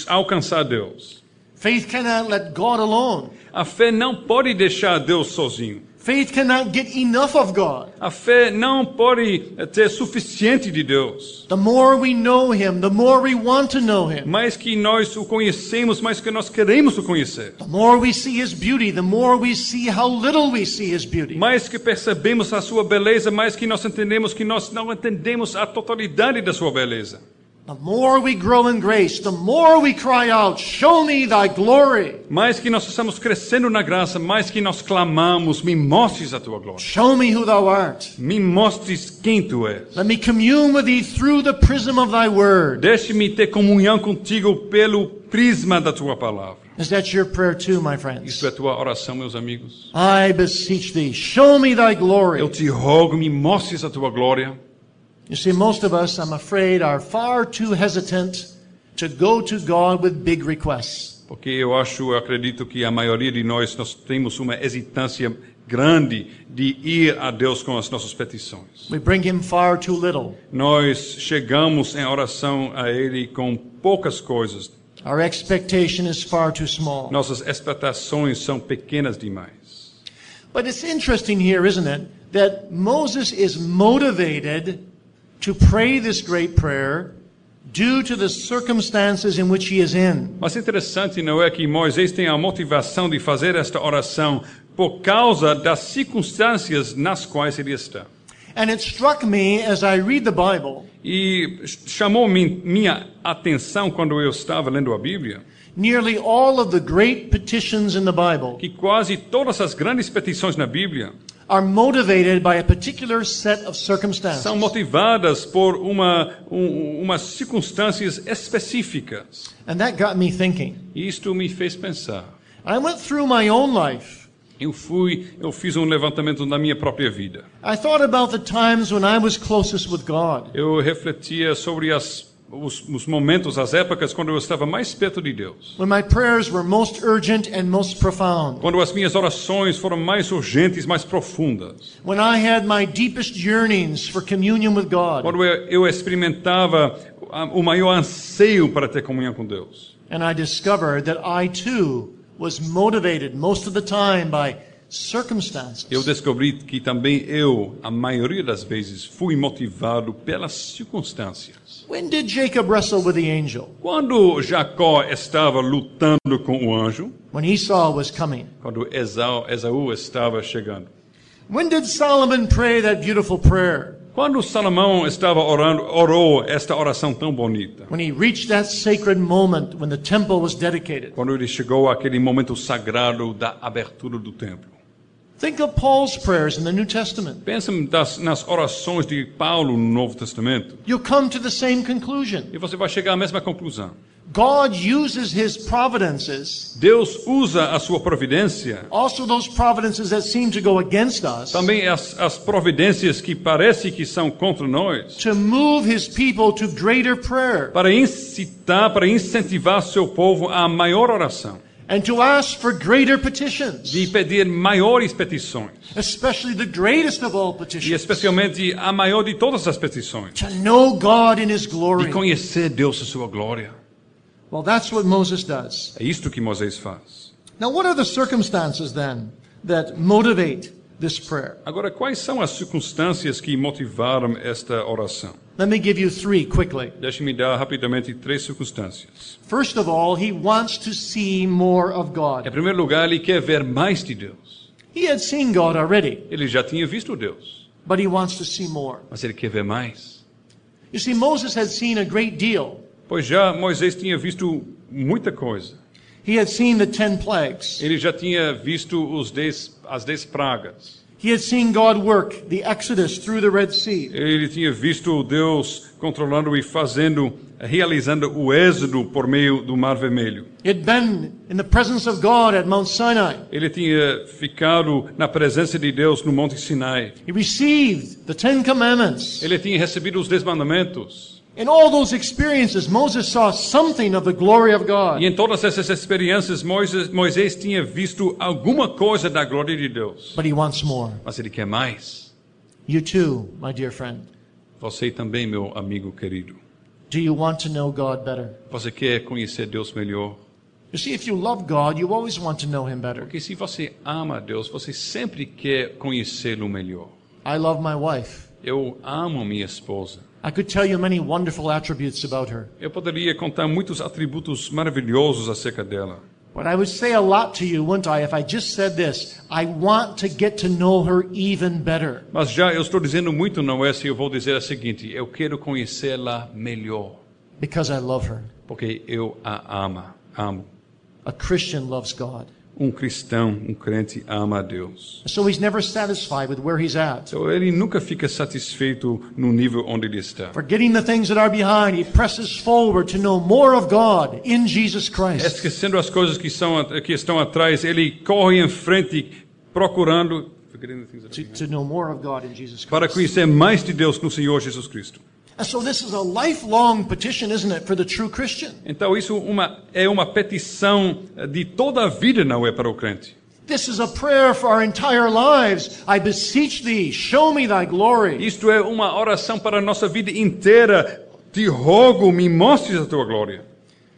alcançar Deus. Faith cannot let God alone. A fé não pode deixar Deus sozinho. Faith cannot get enough of God. A fé não pode ter suficiente de Deus. The more we know Him, the more we want to know Him. Mais que nós o conhecemos, mais que nós queremos o conhecer. The more we see His beauty, the more we see how little we see His beauty. Mais que percebemos a sua beleza, mais que nós entendemos que nós não entendemos a totalidade da sua beleza. The more we grow in grace, the more we cry out, Show me Thy glory. Mais que nós estamos crescendo na graça, mais que nós clamamos, me mostres a tua glória. Show me who Thou art. Me mostres quem tu és. Let me commune with Thee through the prism of Thy word. Deixe-me ter comunhão contigo pelo prisma da tua palavra. Is that your prayer too, my friends? Isso é tua oração, meus amigos. I beseech Thee, show me Thy glory. Eu te rogo, me mostres a tua glória. You see, most of us, I'm afraid, are far too hesitant to go to God with big requests. Porque eu acho, eu acredito que a maioria de nós, nós temos uma hesitância grande de ir a Deus com as nossas petições. We bring Him far too little. Nós chegamos em oração a Ele com poucas coisas. Our expectation is far too small. Nossas expectações são pequenas demais. But it's interesting here, isn't it, that Moses is motivated to pray this great prayer due to the circumstances in which he is in. Mas interessante não é que Moisés tem a motivação de fazer esta oração por causa das circunstâncias nas quais ele está. And it struck me as I read the Bible, E chamou mi- minha atenção quando eu estava lendo a Bíblia nearly all of the great petitions in the Bible que quase todas as grandes petições na Bíblia are motivated by a particular set of circumstances. são motivadas por uma, um, umas circunstâncias específicas. And that got me thinking. Isto me fez pensar. I went through my own life. Eu fui, eu fiz um levantamento na minha própria vida. I thought about the times when I was closest with God. Eu refletia sobre as, os, os momentos, as épocas quando eu estava mais perto de Deus. When my prayers were most urgent and most profound. Quando as minhas orações foram mais urgentes, mais profundas. When I had my deepest yearnings for communion with God. Quando eu, eu experimentava o maior anseio para ter comunhão com Deus. And I discovered that I too was motivated most of the time by. Eu descobri que também eu, a maioria das vezes, fui motivado pelas circunstâncias. When did Jacob wrestle with the angel? Quando Jacó estava lutando com o anjo, When Esau was coming. quando Esau, Esaú estava chegando. When did Solomon pray that beautiful prayer? Quando Salomão estava orando, orou esta oração tão bonita. Quando ele chegou àquele momento sagrado da abertura do templo. Think of Paul's prayers in the New Testament. Pensa das, nas orações de Paulo no Novo Testamento. You'll come to the same conclusion. E você vai chegar à mesma conclusão. God uses his providences, Deus usa a sua providência, also those providences that seem to go against us, também as, as providências que parece que são contra nós, to move his people to greater prayer para incitar, para incentivar seu povo a maior oração, and to ask for greater petitions, de pedir maiores petições, especially the greatest of all e petitions, especialmente a maior de todas as petições, to know God in his de glory. conhecer Deus e sua glória. Well, that's what Moses does. É isto que Moisés faz. Now, what are the circumstances then that motivate this prayer? Agora, quais são as circunstâncias que motivaram esta oração? Let me give you three quickly. Deixe-me dar rapidamente três circunstâncias. First of all, he wants to see more of Em God. primeiro lugar, ele quer ver mais de Deus. He had seen God already, Ele já tinha visto Deus, but he wants to see more. mas ele quer ver mais. You see, Moses had seen a great deal. Pois já Moisés tinha visto muita coisa. He had seen the ten plagues. Ele já tinha visto os dez, as dez pragas. He had seen God work the Exodus through the Red Sea. Ele tinha visto Deus controlando e fazendo, realizando o êxodo por meio do Mar Vermelho. He had been in the presence of God at Mount Sinai. Ele tinha ficado na presença de Deus no Monte Sinai. Ele tinha recebido os dez mandamentos. In all those experiences, Moses saw something of the glory of God. E em todas essas experiências, Moisés, Moisés tinha visto alguma coisa da glória de Deus. But he wants more. Mas ele quer mais. You too, my dear friend. Você também, meu amigo querido. Do you want to know God better? Você quer conhecer Deus melhor? You see, if you love God, you always want to know Him better. Porque se você ama Deus, você sempre quer conhecê-lo melhor. I love my wife. Eu amo minha esposa. I could tell you many wonderful attributes about her. Eu poderia contar muitos atributos maravilhosos acerca dela. But I would say a lot to you, wouldn't I, if I just said this? I want to get to know her even better. Mas já eu estou dizendo muito, não é? Se eu vou dizer a seguinte: eu quero conhecê-la melhor. Because I love her. Porque eu a ama, amo. A Christian loves God. Um cristão, um crente ama a Deus. So he's never satisfied with where he's at. Então ele nunca fica satisfeito no nível onde ele está. Forgetting the things that are behind, he presses forward to know more of God in Jesus Christ. Esquecendo as coisas que, são, que estão atrás, ele corre em frente procurando To, to know more of God in Jesus para conhecer mais de Deus no Senhor Jesus Cristo. Então isso uma, é uma petição de toda a vida, não é para o crente. This is a prayer for our entire lives. I beseech thee, show me thy glory. Isto é uma oração para a nossa vida inteira. Te rogo, me mostres a tua glória.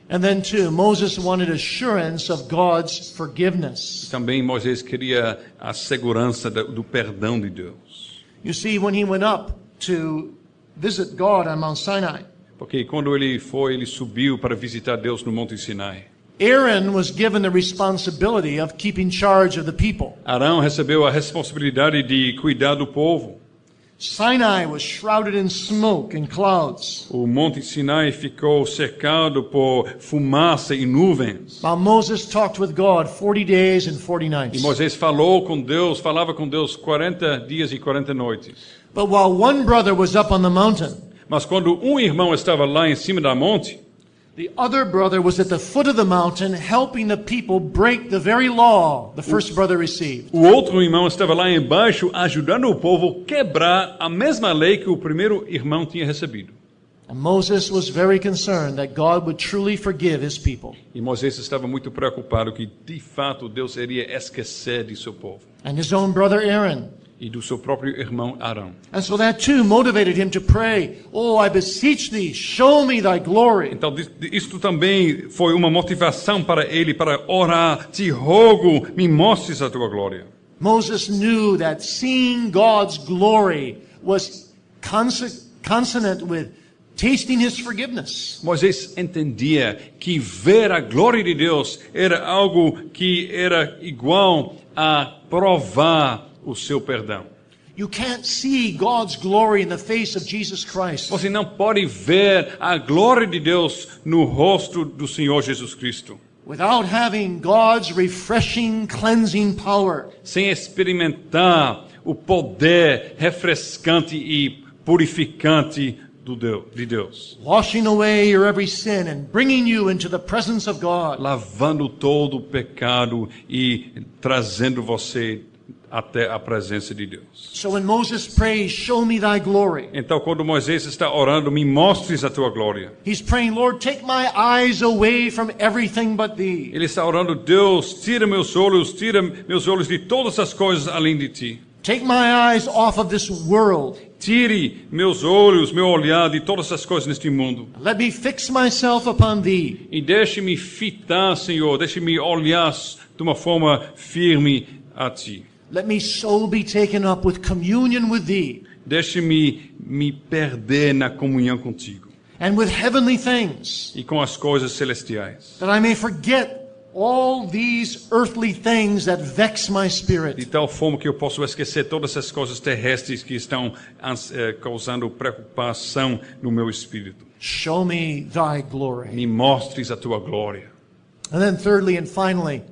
And then, too, Moses wanted assurance of God's forgiveness. Também Moisés queria a segurança do perdão de Deus. You see, when he went up to visit God on Mount Sinai, Porque quando ele foi, ele subiu para visitar Deus no Monte Sinai. Aaron was given the responsibility of keeping charge of the people. Arão recebeu a responsabilidade de cuidar do povo. Sinai was shrouded in smoke and clouds, O Monte Sinai ficou cercado por fumaça e nuvens. while Moses talked with God 40 days and 40 E nights. Moisés falou com Deus, falava com Deus 40 dias e 40 noites. But while one brother was up on the mountain, Mas quando um irmão estava lá em cima da monte, the other brother was at the foot of the mountain helping the people break the very law the first brother received. o outro irmão estava lá embaixo ajudando o povo quebrar a mesma lei que o primeiro irmão tinha recebido. And Moses was very concerned that God would truly forgive his people. E Moisés estava muito preocupado que de fato Deus iria esquecer de seu povo And his own brother Aaron. E do seu próprio irmão Arão. And so that too motivated him to pray, Oh, I beseech thee, show me thy glory. Então, isto também foi uma motivação para ele para orar. Te rogo, me mostres a tua glória. Moses knew that seeing God's glory was cons- consonant with tasting his forgiveness. Moisés entendia que ver a glória de Deus era algo que era igual a provar o seu perdão. You can't see God's glory in the face of Jesus Christ Você não pode ver a glória de Deus no rosto do Senhor Jesus Cristo without having God's refreshing, cleansing power. sem experimentar o poder refrescante e purificante do Deus, de Deus. washing away your every sin and bringing you into the presence of God. lavando todo o pecado e trazendo você até a presença de Deus. So when Moses prays, Show me thy glory, Então, quando Moisés está orando, me mostres a tua glória. he's praying, Lord, take my eyes away from everything but thee. Ele está orando, Deus, tira meus olhos, tira meus olhos de todas as coisas além de ti. Take my eyes off of this world. Tire meus olhos, meu olhar de todas as coisas neste mundo. Let me fix myself upon thee. E deixe-me fitar, Senhor, deixe-me olhar de uma forma firme a ti. Let me so be taken up with communion with thee Deixe-me me perder na comunhão contigo and with heavenly things, e com as coisas celestiais. that I may forget all these earthly things that vex my De spirit. tal forma que eu posso esquecer todas as coisas terrestres que estão eh, causando preocupação no meu espírito. Show me thy glory. Me mostres a tua glória. And then, thirdly and finally,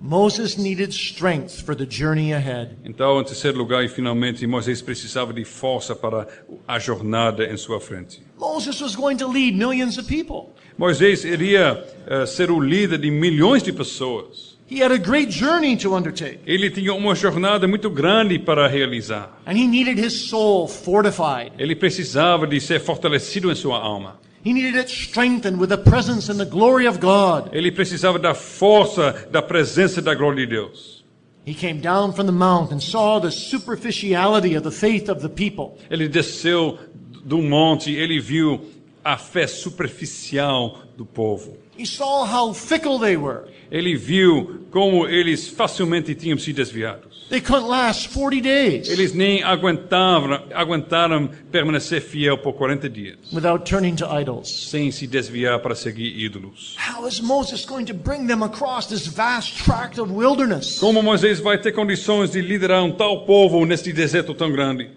Moses needed strength for the journey ahead. Então, em terceiro lugar, e finalmente, Moisés precisava de força para a jornada em sua frente. Moses was going to lead millions of people. Moisés iria eh, ser o líder de milhões de pessoas. He had a great journey to undertake, Ele tinha uma jornada muito grande para realizar. and he needed his soul fortified. Ele precisava de ser fortalecido em sua alma. He needed it strengthened with the presence and the glory of God. Ele precisava da força, da presença da glória de Deus. He came down from the mount and saw the superficiality of the faith of the people. Ele desceu do monte, ele viu a fé superficial do povo. He saw how fickle they were. Ele viu como eles facilmente tinham se desviados. They couldn't last 40 days Eles nem aguentavam, aguentaram permanecer fiel por 40 dias, without turning to idols. sem se desviar para seguir ídolos. How is Moses going to bring them across this vast tract of wilderness? Como Moisés vai ter condições de liderar um tal povo neste deserto tão grande?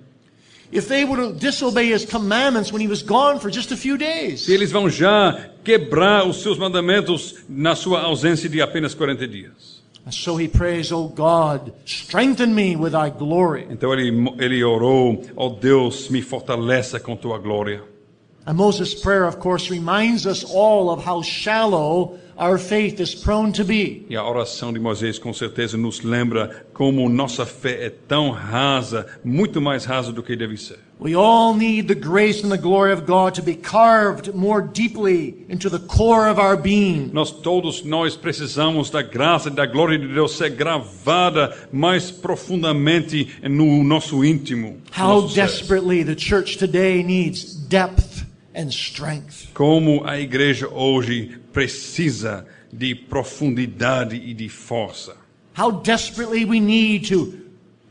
Se eles vão já quebrar os seus mandamentos na sua ausência de apenas 40 dias. And so he prays, Oh God, strengthen me with thy glory. Então ele, ele orou, ó Deus, me fortaleça com tua glória. And Moses' prayer, of course, reminds us all of how shallow our faith is prone to be. E a oração de Moisés com certeza nos lembra como nossa fé é tão rasa, muito mais rasa do que deve ser. We all need the grace and the glory of God to be carved more deeply into the core of our being. Nós todos nós precisamos da graça e da glória de Deus ser gravada mais profundamente no nosso íntimo. How nosso desperately the church today needs depth. Como a igreja hoje precisa de profundidade e de força. How desperately we need to,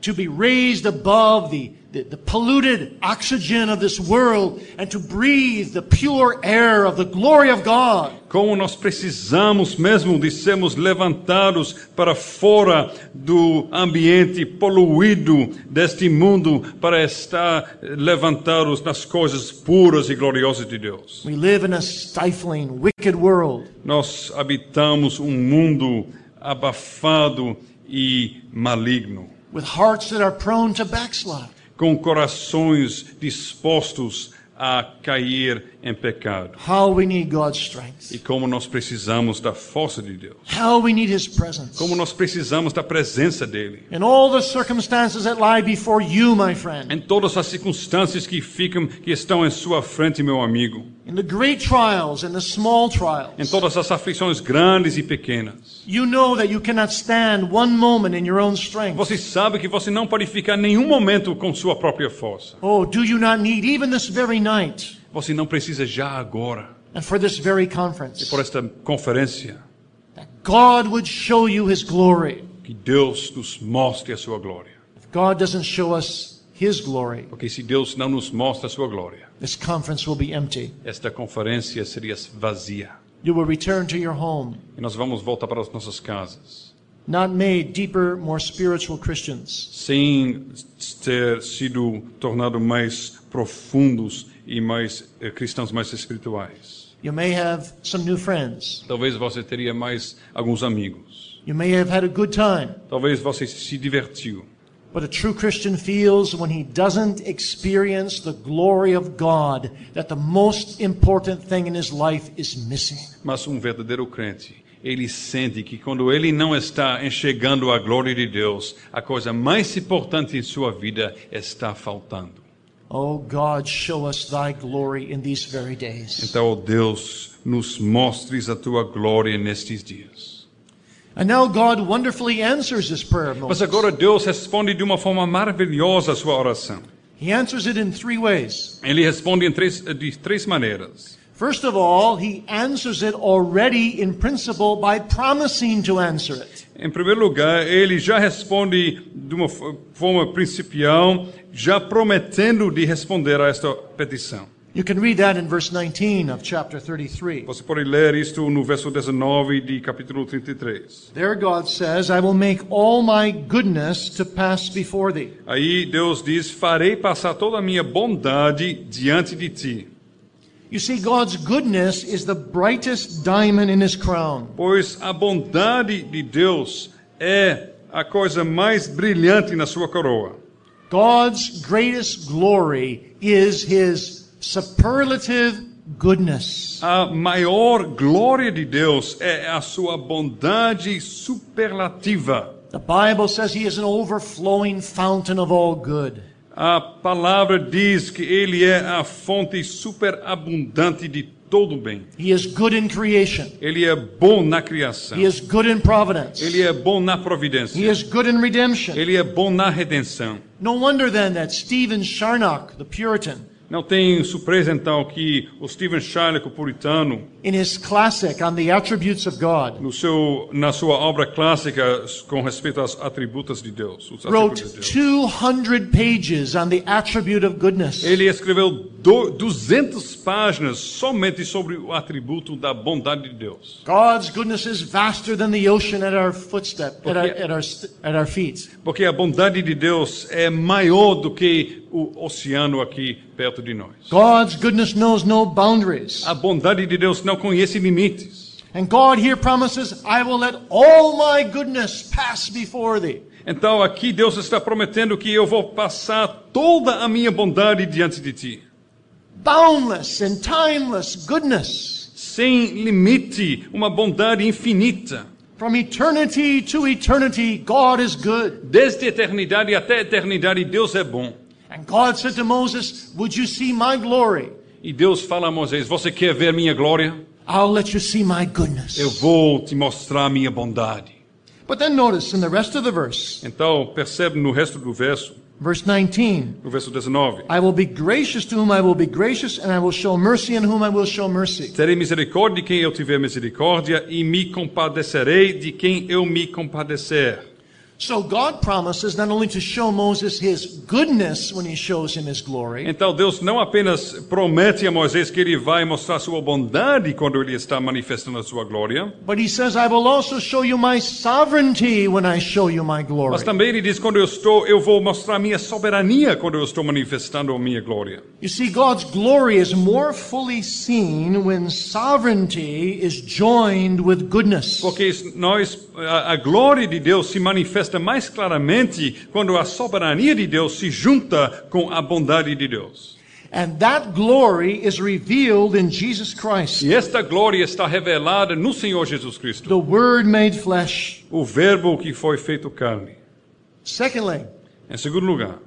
to be raised above the, the, the polluted oxygen of this world and to breathe the pure air of the glory of God. Como nós precisamos mesmo de sermos levantados para fora do ambiente poluído deste mundo para estar levantados nas coisas puras e gloriosas de Deus. We live in a stifling, wicked world. Nós habitamos um mundo abafado e maligno, with hearts that are prone to backslide. Com corações dispostos a cair em pecado. How we need God's strength. E como nós precisamos da força de Deus. How we need His presence. Como nós precisamos da presença dele. In all the circumstances that lie before you, my friend. Em todas as circunstâncias que ficam, que estão em sua frente, meu amigo. In the great trials and the small Em trials. todas as aflições grandes e pequenas. You know that you cannot stand one moment in your own strength. Você sabe que você não pode ficar nenhum momento com sua própria força. Oh, do you not need even this very night Você não precisa já agora, and for this very conference por esta conferência, that God would show you His glory? que Deus nos mostre a sua glória. If God doesn't show us His glory, Porque se Deus não nos mostra a sua glória, this conference will be empty. esta conferência seria vazia. You will return to your home, E nós vamos voltar para as nossas casas, not made deeper, more spiritual Christians. sem ter sido tornado mais profundos e mais eh, cristãos mais espirituais. You may have some new friends. Talvez você teria mais alguns amigos. You may have had a good time. Talvez você se divertiu. But a true Christian feels when he doesn't experience the glory of God that the most important thing in his life is missing. Mas um verdadeiro crente, ele sente que quando ele não está enxergando a glória de Deus, a coisa mais importante em sua vida está faltando. Oh God, show us thy glory in these very days. Então, ó Deus, nos mostres a tua glória nestes dias. And now God wonderfully answers this prayer of Mas agora Deus responde de uma forma maravilhosa a sua oração. He answers it in three ways. Ele responde em três, de três maneiras. First of all, he answers it already in principle by promising to answer it. Em primeiro lugar, ele já responde de uma forma principal, já prometendo de responder a esta petição. You can read that in verse 19 of chapter 33. Você pode ler isto no verso 19 de capítulo 33. There God says, I will make all my goodness to pass before thee. Aí Deus diz: Farei passar toda a minha bondade diante de ti. You see, God's goodness is the brightest diamond in his crown. Pois a bondade de Deus é a coisa mais brilhante na sua coroa. God's greatest glory is his superlative goodness. A maior glória de Deus é a sua bondade superlativa. The Bible says he is an overflowing fountain of all good. A palavra diz que ele é a fonte superabundante de todo bem. He is good in creation. Ele é bom na criação. He is good in providence. Ele é bom na He providência. is good in redemption. Ele é bom na redenção. No wonder then that Stephen Charnock, the Puritan, Não tem surpresa então que o Stephen Shylock, o puritano, in his classic on the attributes of God, no seu, na sua obra clássica com respeito aos atributos de Deus, wrote de Deus. 200 pages on the attribute of goodness. Ele escreveu do, 200 páginas somente sobre o atributo da bondade de Deus. God's goodness is vaster than the ocean at our footstep, at our, at our, at our feet. Porque a bondade de Deus é maior do que o oceano aqui perto de nós. God's goodness knows no boundaries. A bondade de Deus não conhece limites. And God here promises, I will let all my goodness pass before thee. Então aqui Deus está prometendo que eu vou passar toda a minha bondade diante de ti. Boundless and timeless goodness. Sem limite, uma bondade infinita. From eternity to eternity, God is good. Desde a eternidade até a eternidade, Deus é bom. And God said to Moses, Would you see my glory? E Deus fala a Moisés: Você quer ver minha glória? I'll let you see my goodness. Eu vou te mostrar minha bondade. But then notice in the rest of the verse, Então, percebe no resto do verso, verse 19, no verso 19: I will be gracious to whom I will be gracious, and I will show mercy on whom I will show mercy. Terei misericórdia de quem eu tiver misericórdia, e me compadecerei de quem eu me compadecer. So God promises not only to show Moses his goodness when he shows him his glory, Então Deus não apenas promete a Moisés que ele vai mostrar sua bondade quando ele está manifestando a sua glória, but he says, I will also show you my sovereignty when I show you my glory. mas também ele diz quando eu estou, eu vou mostrar minha soberania quando eu estou manifestando a minha glória. You see, God's glory is more fully seen when sovereignty is joined with goodness. Porque nós, a, a glória de Deus se manifesta mais claramente quando a soberania de Deus se junta com a bondade de Deus. And that glory is revealed in Jesus Christ, E esta glória está revelada no Senhor Jesus Cristo, the Word made flesh. o Verbo que foi feito carne. Secondly, Em segundo lugar,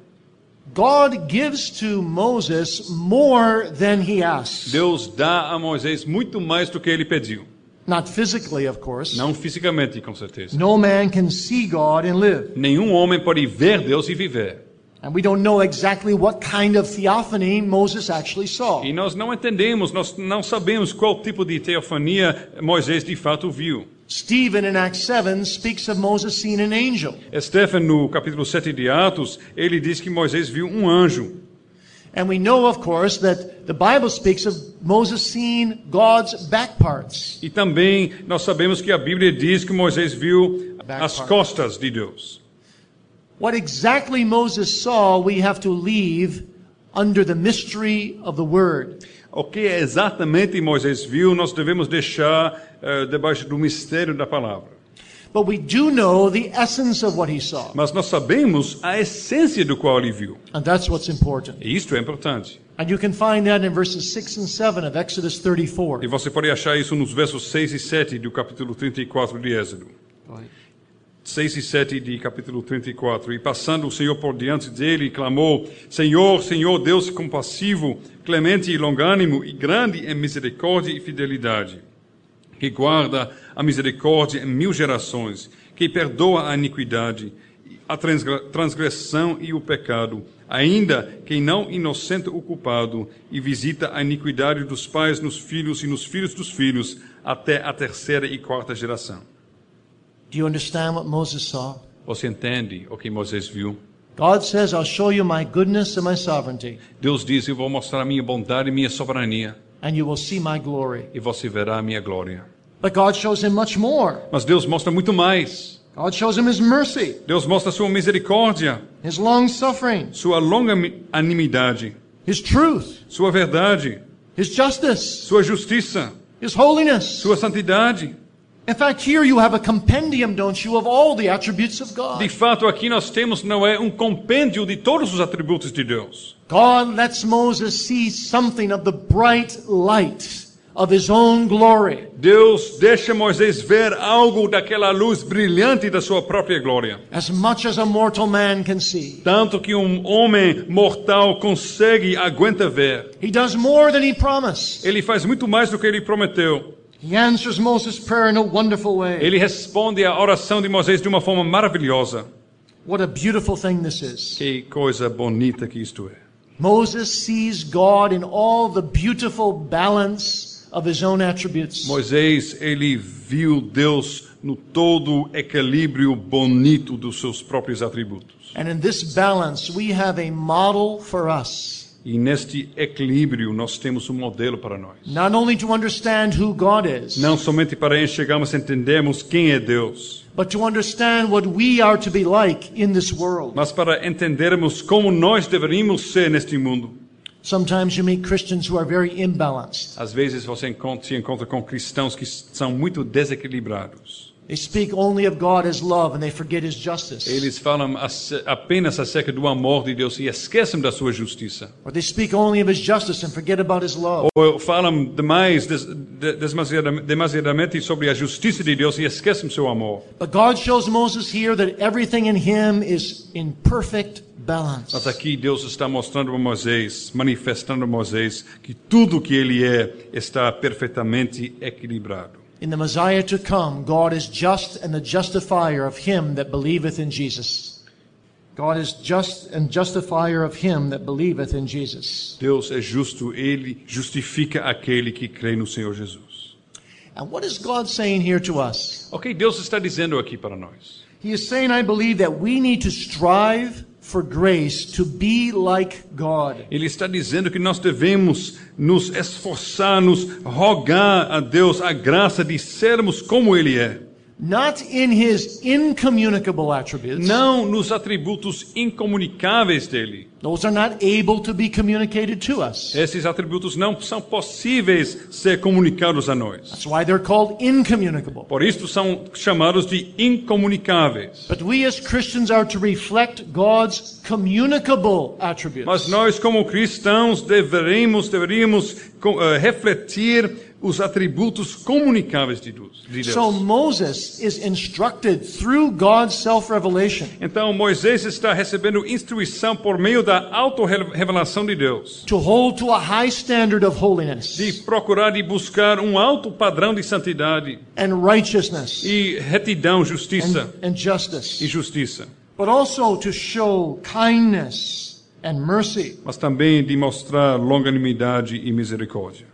God gives to Moses more than he asks. Deus dá a Moisés muito mais do que ele pediu. Not physically, of course. Não fisicamente, com certeza. No man can see God and live. Nenhum homem pode ver Deus e viver. And we don't know exactly what kind of theophany Moses actually saw. E nós não entendemos, nós não sabemos qual tipo de teofania Moisés de fato viu. Stephen in Acts 7 speaks of Moses seeing an angel. Estefan, no capítulo 7 de Atos, ele diz que Moisés viu um anjo. And we know, of course, that the Bible speaks of Moses seeing God's back parts. E também nós sabemos que a Bíblia diz que Moisés viu Back as costas de Deus. What exactly Moses saw, we have to leave under the mystery of the Word. O que exatamente Moisés viu, nós devemos deixar eh, debaixo do mistério da palavra. Mas nós sabemos a essência do qual ele viu. And that's what's important. E isto é importante. And you can find that in verses 6 and 7 of Exodus E 34. você pode achar isso nos versos 6 e 7 do capítulo 34 de Êxodo. 6 e 7 de capítulo 34. E passando o Senhor por diante dele, clamou: Senhor, Senhor, Deus compassivo, clemente e longânimo, e grande em misericórdia e fidelidade, que guarda a misericórdia em mil gerações, que perdoa a iniquidade, a transgressão e o pecado, ainda que não inocente o culpado, e visita a iniquidade dos pais nos filhos e nos filhos dos filhos, até a terceira e quarta geração. Do you understand what Moses saw? Você entende o que Moisés viu? God says, I'll show you my goodness and my sovereignty, Deus diz: Eu vou mostrar a minha bondade e minha soberania, and you will see my glory. e você verá a minha glória. But God shows him much more. Mas Deus mostra muito mais. God shows him his mercy, Deus mostra sua misericórdia, his long suffering, sua longanimidade, his truth, sua verdade, his justice, sua justiça, his holiness. sua santidade. In fact, here you have a compendium, don't you, of all the attributes of God. De fato, aqui nós temos não é um compêndio de todos os atributos de Deus. God lets Moses see something of the bright light of his own glory. Deus deixa Moisés ver algo daquela luz brilhante da sua própria glória. As much as a mortal man can see. Tanto que um homem mortal consegue, aguenta ver. He does more than he promised. Ele faz muito mais do que ele prometeu. He answers Moses' prayer in a wonderful way. Ele responde à oração de Moisés de uma forma maravilhosa. What a beautiful thing this is. Que coisa bonita que isto é. Moses sees God in all the beautiful balance of his own attributes. Moisés, ele viu Deus no todo equilíbrio bonito dos seus próprios atributos. And in this balance, we have a model for us. E neste equilíbrio nós temos um modelo para nós. Not only to understand who God is, Não somente para enxergarmos e entendermos quem é Deus, but to understand what we are to be like in this world. mas para entendermos como nós deveríamos ser neste mundo. Sometimes you meet Christians who are very imbalanced. Às vezes você encontra, se encontra com cristãos que são muito desequilibrados. They speak only of God as love and they forget his justice. Eles falam apenas acerca do amor de Deus e esquecem da sua justiça. Or they speak only of his justice and forget about his love. Ou falam demais, des, de- demasiadamente sobre a justiça de Deus e esquecem seu amor. But God shows Moses here that everything in him is in perfect balance. Mas aqui Deus está mostrando a Moisés, manifestando a Moisés, que tudo que ele é está perfeitamente equilibrado. In the Messiah to come, God is just and the justifier of him that believeth in Jesus. God is just and justifier of him that believeth in Jesus. Deus é justo, ele justifica aquele que crê no Senhor Jesus. And what is God saying here to us? O que Deus está dizendo aqui para nós? He is saying, I believe, that we need to strive for grace to be like God. Ele está dizendo que nós devemos nos esforçar, nos rogar a Deus a graça de sermos como Ele é. Not in his incommunicable attributes. Não nos atributos incomunicáveis dele. Those are not able to be communicated to us. Esses atributos não são possíveis ser comunicados a nós. That's why they're called incommunicable. Por isso são chamados de incomunicáveis. But we as Christians are to reflect God's communicable attributes. Mas nós, como cristãos, deveremos, deveríamos eh, refletir os atributos comunicáveis de Deus. de Deus. So Moses is instructed through God's self-revelation Então Moisés está recebendo instrução por meio da auto-revelação de Deus, to hold to a high standard of holiness de procurar e buscar um alto padrão de santidade and righteousness e retidão, justiça and, and justice, e justiça, but also to show kindness and mercy. mas também de mostrar longanimidade e misericórdia.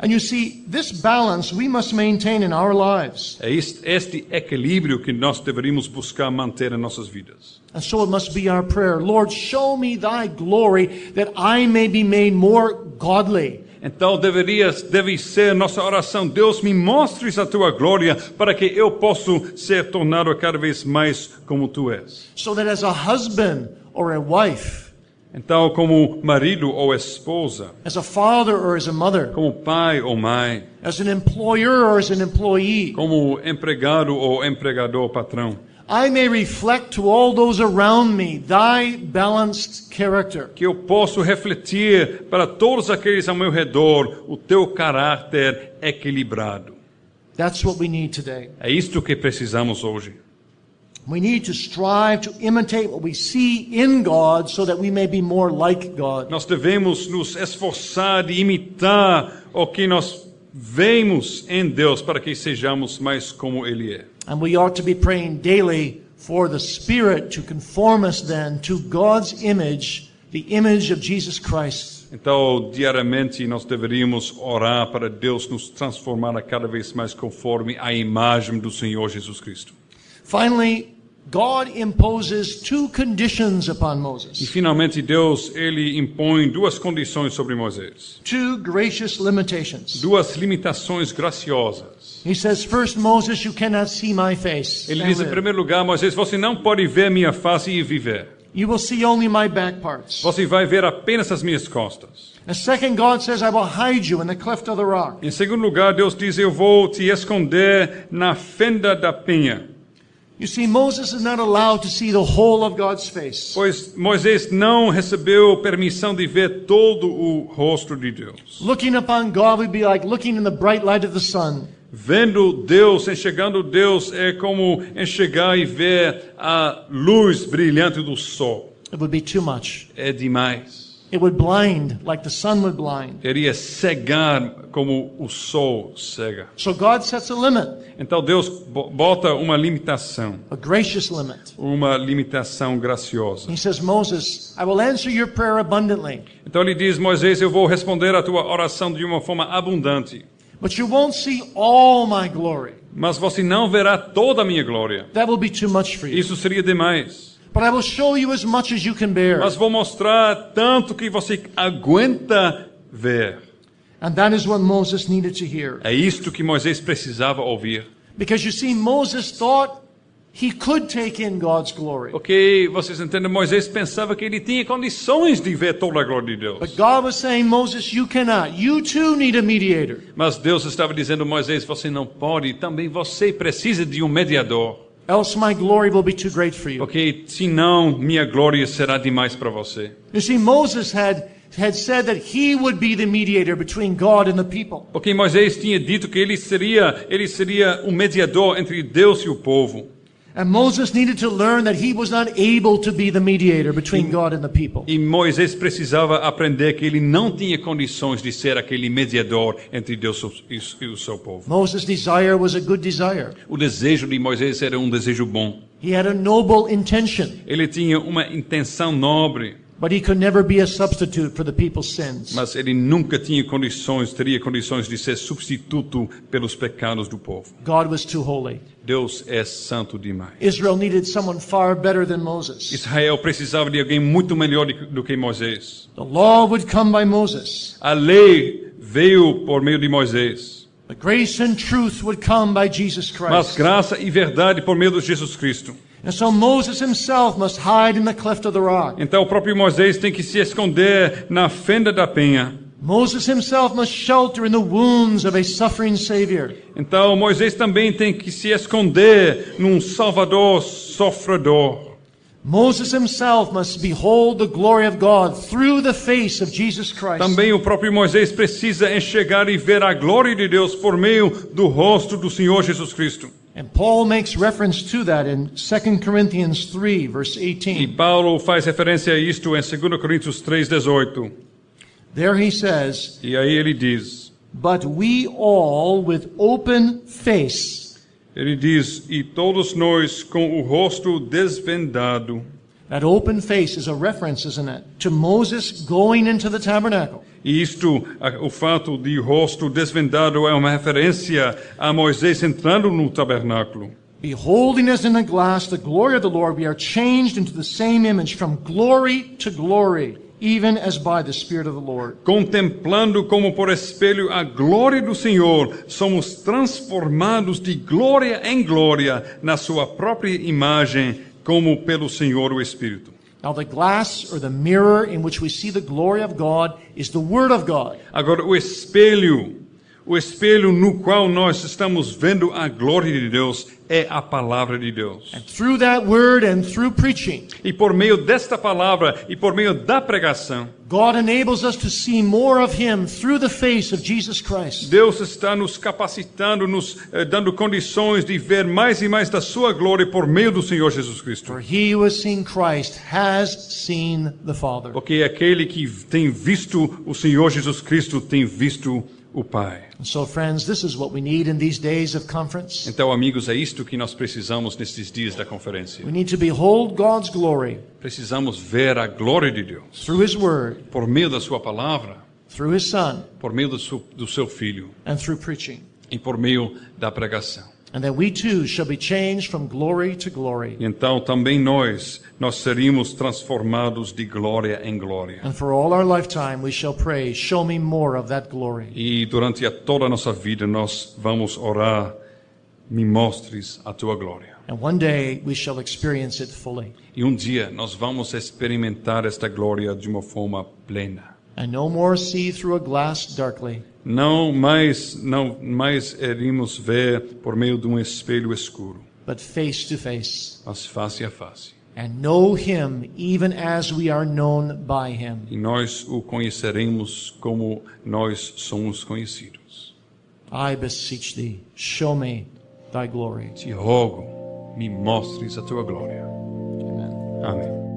And you see, this balance we must maintain in our lives. É este, este equilíbrio que nós deveríamos buscar manter em nossas vidas. And so it must be our prayer. Lord, show me thy glory that I may be made more godly. Então deveria, deve ser nossa oração. Deus me mostres a tua glória para que eu possa ser tornado cada vez mais como tu és. So that as a husband or a wife, Então, como marido ou esposa, as a father or as a mother, como pai ou mãe, as an employer or as an employee, como empregado ou empregador patrão, I may reflect to all those around me thy balanced character. que eu possa refletir para todos aqueles ao meu redor o teu caráter equilibrado. That's what we need today. É isto que precisamos hoje. We need to strive to imitate what we see in God so that we may be more like God. Nós devemos nos esforçar de imitar o que nós vemos em Deus para que sejamos mais como Ele é. And we ought to be praying daily for the Spirit to conform us then to God's image, the image of Jesus Christ. Então, diariamente, nós deveríamos orar para Deus nos transformar a cada vez mais conforme a imagem do Senhor Jesus Cristo. Finally, God imposes two conditions upon E Moses, finalmente, Deus ele impõe duas condições sobre Moisés, two gracious limitations. duas limitações graciosas. He says, First, Moses, you cannot see my face. Ele diz em primeiro lugar, Moisés, você não pode ver minha face e viver. You will see only my back parts. Você vai ver apenas as minhas costas. And second, God says, I will hide you in the cleft of the rock. Em segundo lugar, Deus diz: Eu vou te esconder na fenda da penha. You see, Moses is not allowed to see the whole of God's face. Pois Moisés não recebeu permissão de ver todo o rosto de Deus. Looking upon God would be like looking in the bright light of the sun. Vendo Deus, enxergando Deus, é como enxergar e ver a luz brilhante do sol. It would be too much. É demais. It would blind like the sun would blind. Iria cegar como o sol cega. So God sets a limit, Então Deus bo- bota uma limitação, a gracious limit. uma limitação graciosa. He says, Moses, I will answer your prayer abundantly, Então ele diz: Moisés, eu vou responder a tua oração de uma forma abundante, but you won't see all my glory. mas você não verá toda a minha glória. That will be too much for you. Isso seria demais. But I will show you as much as you can bear. Mas vou mostrar tanto que você aguenta ver. And that is what Moses needed to hear. É isto que Moisés precisava ouvir. Because you see, Moses thought he could take in God's glory. Vocês entendem, Moisés pensava que ele tinha condições de ver toda a glória de Deus. But God was saying, Moses, you cannot. You too need a mediator. Mas Deus estava dizendo Moisés, você não pode, também você precisa de um mediador. Else my glory will be too great for you. Porque senão minha glória será demais para você. You see, Moses had, had said that he would be the mediator between God and the people. Porque Moisés tinha dito que ele seria, ele seria um mediador entre Deus e o povo. And Moses needed to learn that he was not able to be the mediator between God and the people. E Moisés precisava aprender que ele não tinha condições de ser aquele mediador entre Deus e e o seu povo. Moses' desire was a good desire. O desejo de Moisés era um desejo bom. He had a noble intention. Ele tinha uma intenção nobre. But he could never be a substitute for the people's sins. Mas ele nunca tinha condições, teria condições de ser substituto pelos pecados do povo. God was too holy. Deus é santo demais. Israel needed someone far better than Moses. Israel precisava de alguém muito melhor do que Moisés. The law would come by Moses. A lei veio por meio de Moisés, But grace and truth would come by Jesus mas graça e verdade por meio de Jesus Cristo. And so Moses himself must hide in the cleft of the rock. Então o próprio Moisés tem que se esconder na fenda da penha. Moses himself must shelter in the wounds of a suffering Savior. Então Moisés também tem que se esconder num Salvador sofredor. Moses himself must behold the glory of God through the face of Jesus Christ. Também o próprio Moisés precisa enxergar e ver a glória de Deus por meio do rosto do Senhor Jesus Cristo. And Paul makes reference to that in 2 Corinthians 3, verse E 18. Paulo faz referência a isto em 2 Coríntios 3:18. There he says, E aí ele diz, But we all with open face, ele diz: "E todos nós com o rosto desvendado". that open face is a reference, isn't it, to Moses going into the tabernacle. E isto, o fato de rosto desvendado é uma referência a Moisés entrando no tabernáculo. Beholding as in a glass the glory of the Lord, we are changed into the same image from glory to glory, even as by the Spirit of the Lord. Contemplando como por espelho a glória do Senhor, somos transformados de glória em glória na sua própria imagem, como pelo Senhor o Espírito. Agora, o espelho, o espelho no qual nós estamos vendo a glória de Deus é a palavra de Deus. And through that Word and through preaching, E por meio desta palavra e por meio da pregação, God enables us to see more of Him through the face of Jesus Christ. Deus está nos capacitando, nos eh, dando condições de ver mais e mais da sua glória por meio do Senhor Jesus Cristo. For he who has seen Christ has seen the Father. Porque aquele que tem visto o Senhor Jesus Cristo tem visto o Pai. And so, friends, this is what we need in these days of conference. Então, amigos, é isto que nós precisamos nestes dias da conferência. We need to behold God's glory Precisamos ver a glória de Deus through His Word, por meio da sua palavra, through His Son, por meio do seu, do seu filho and through preaching. e por meio da pregação. And that we too shall be changed from glory to glory. Então também nós, nós seríamos transformados de glória em glória. And for all our lifetime we shall pray, Show me more of that glory. E durante a toda a nossa vida nós vamos orar, me mostres a tua glória. And one day we shall experience it fully. E um dia nós vamos experimentar esta glória de uma forma plena. And no more see through a glass darkly, Não mais, não mais iremos ver por meio de um espelho escuro, but face to face. mas face a face. And know Him even as we are known by Him. E nós o conheceremos como nós somos conhecidos. I beseech thee, show me thy glory. Te rogo, me mostres a tua glória. Amen. Amém.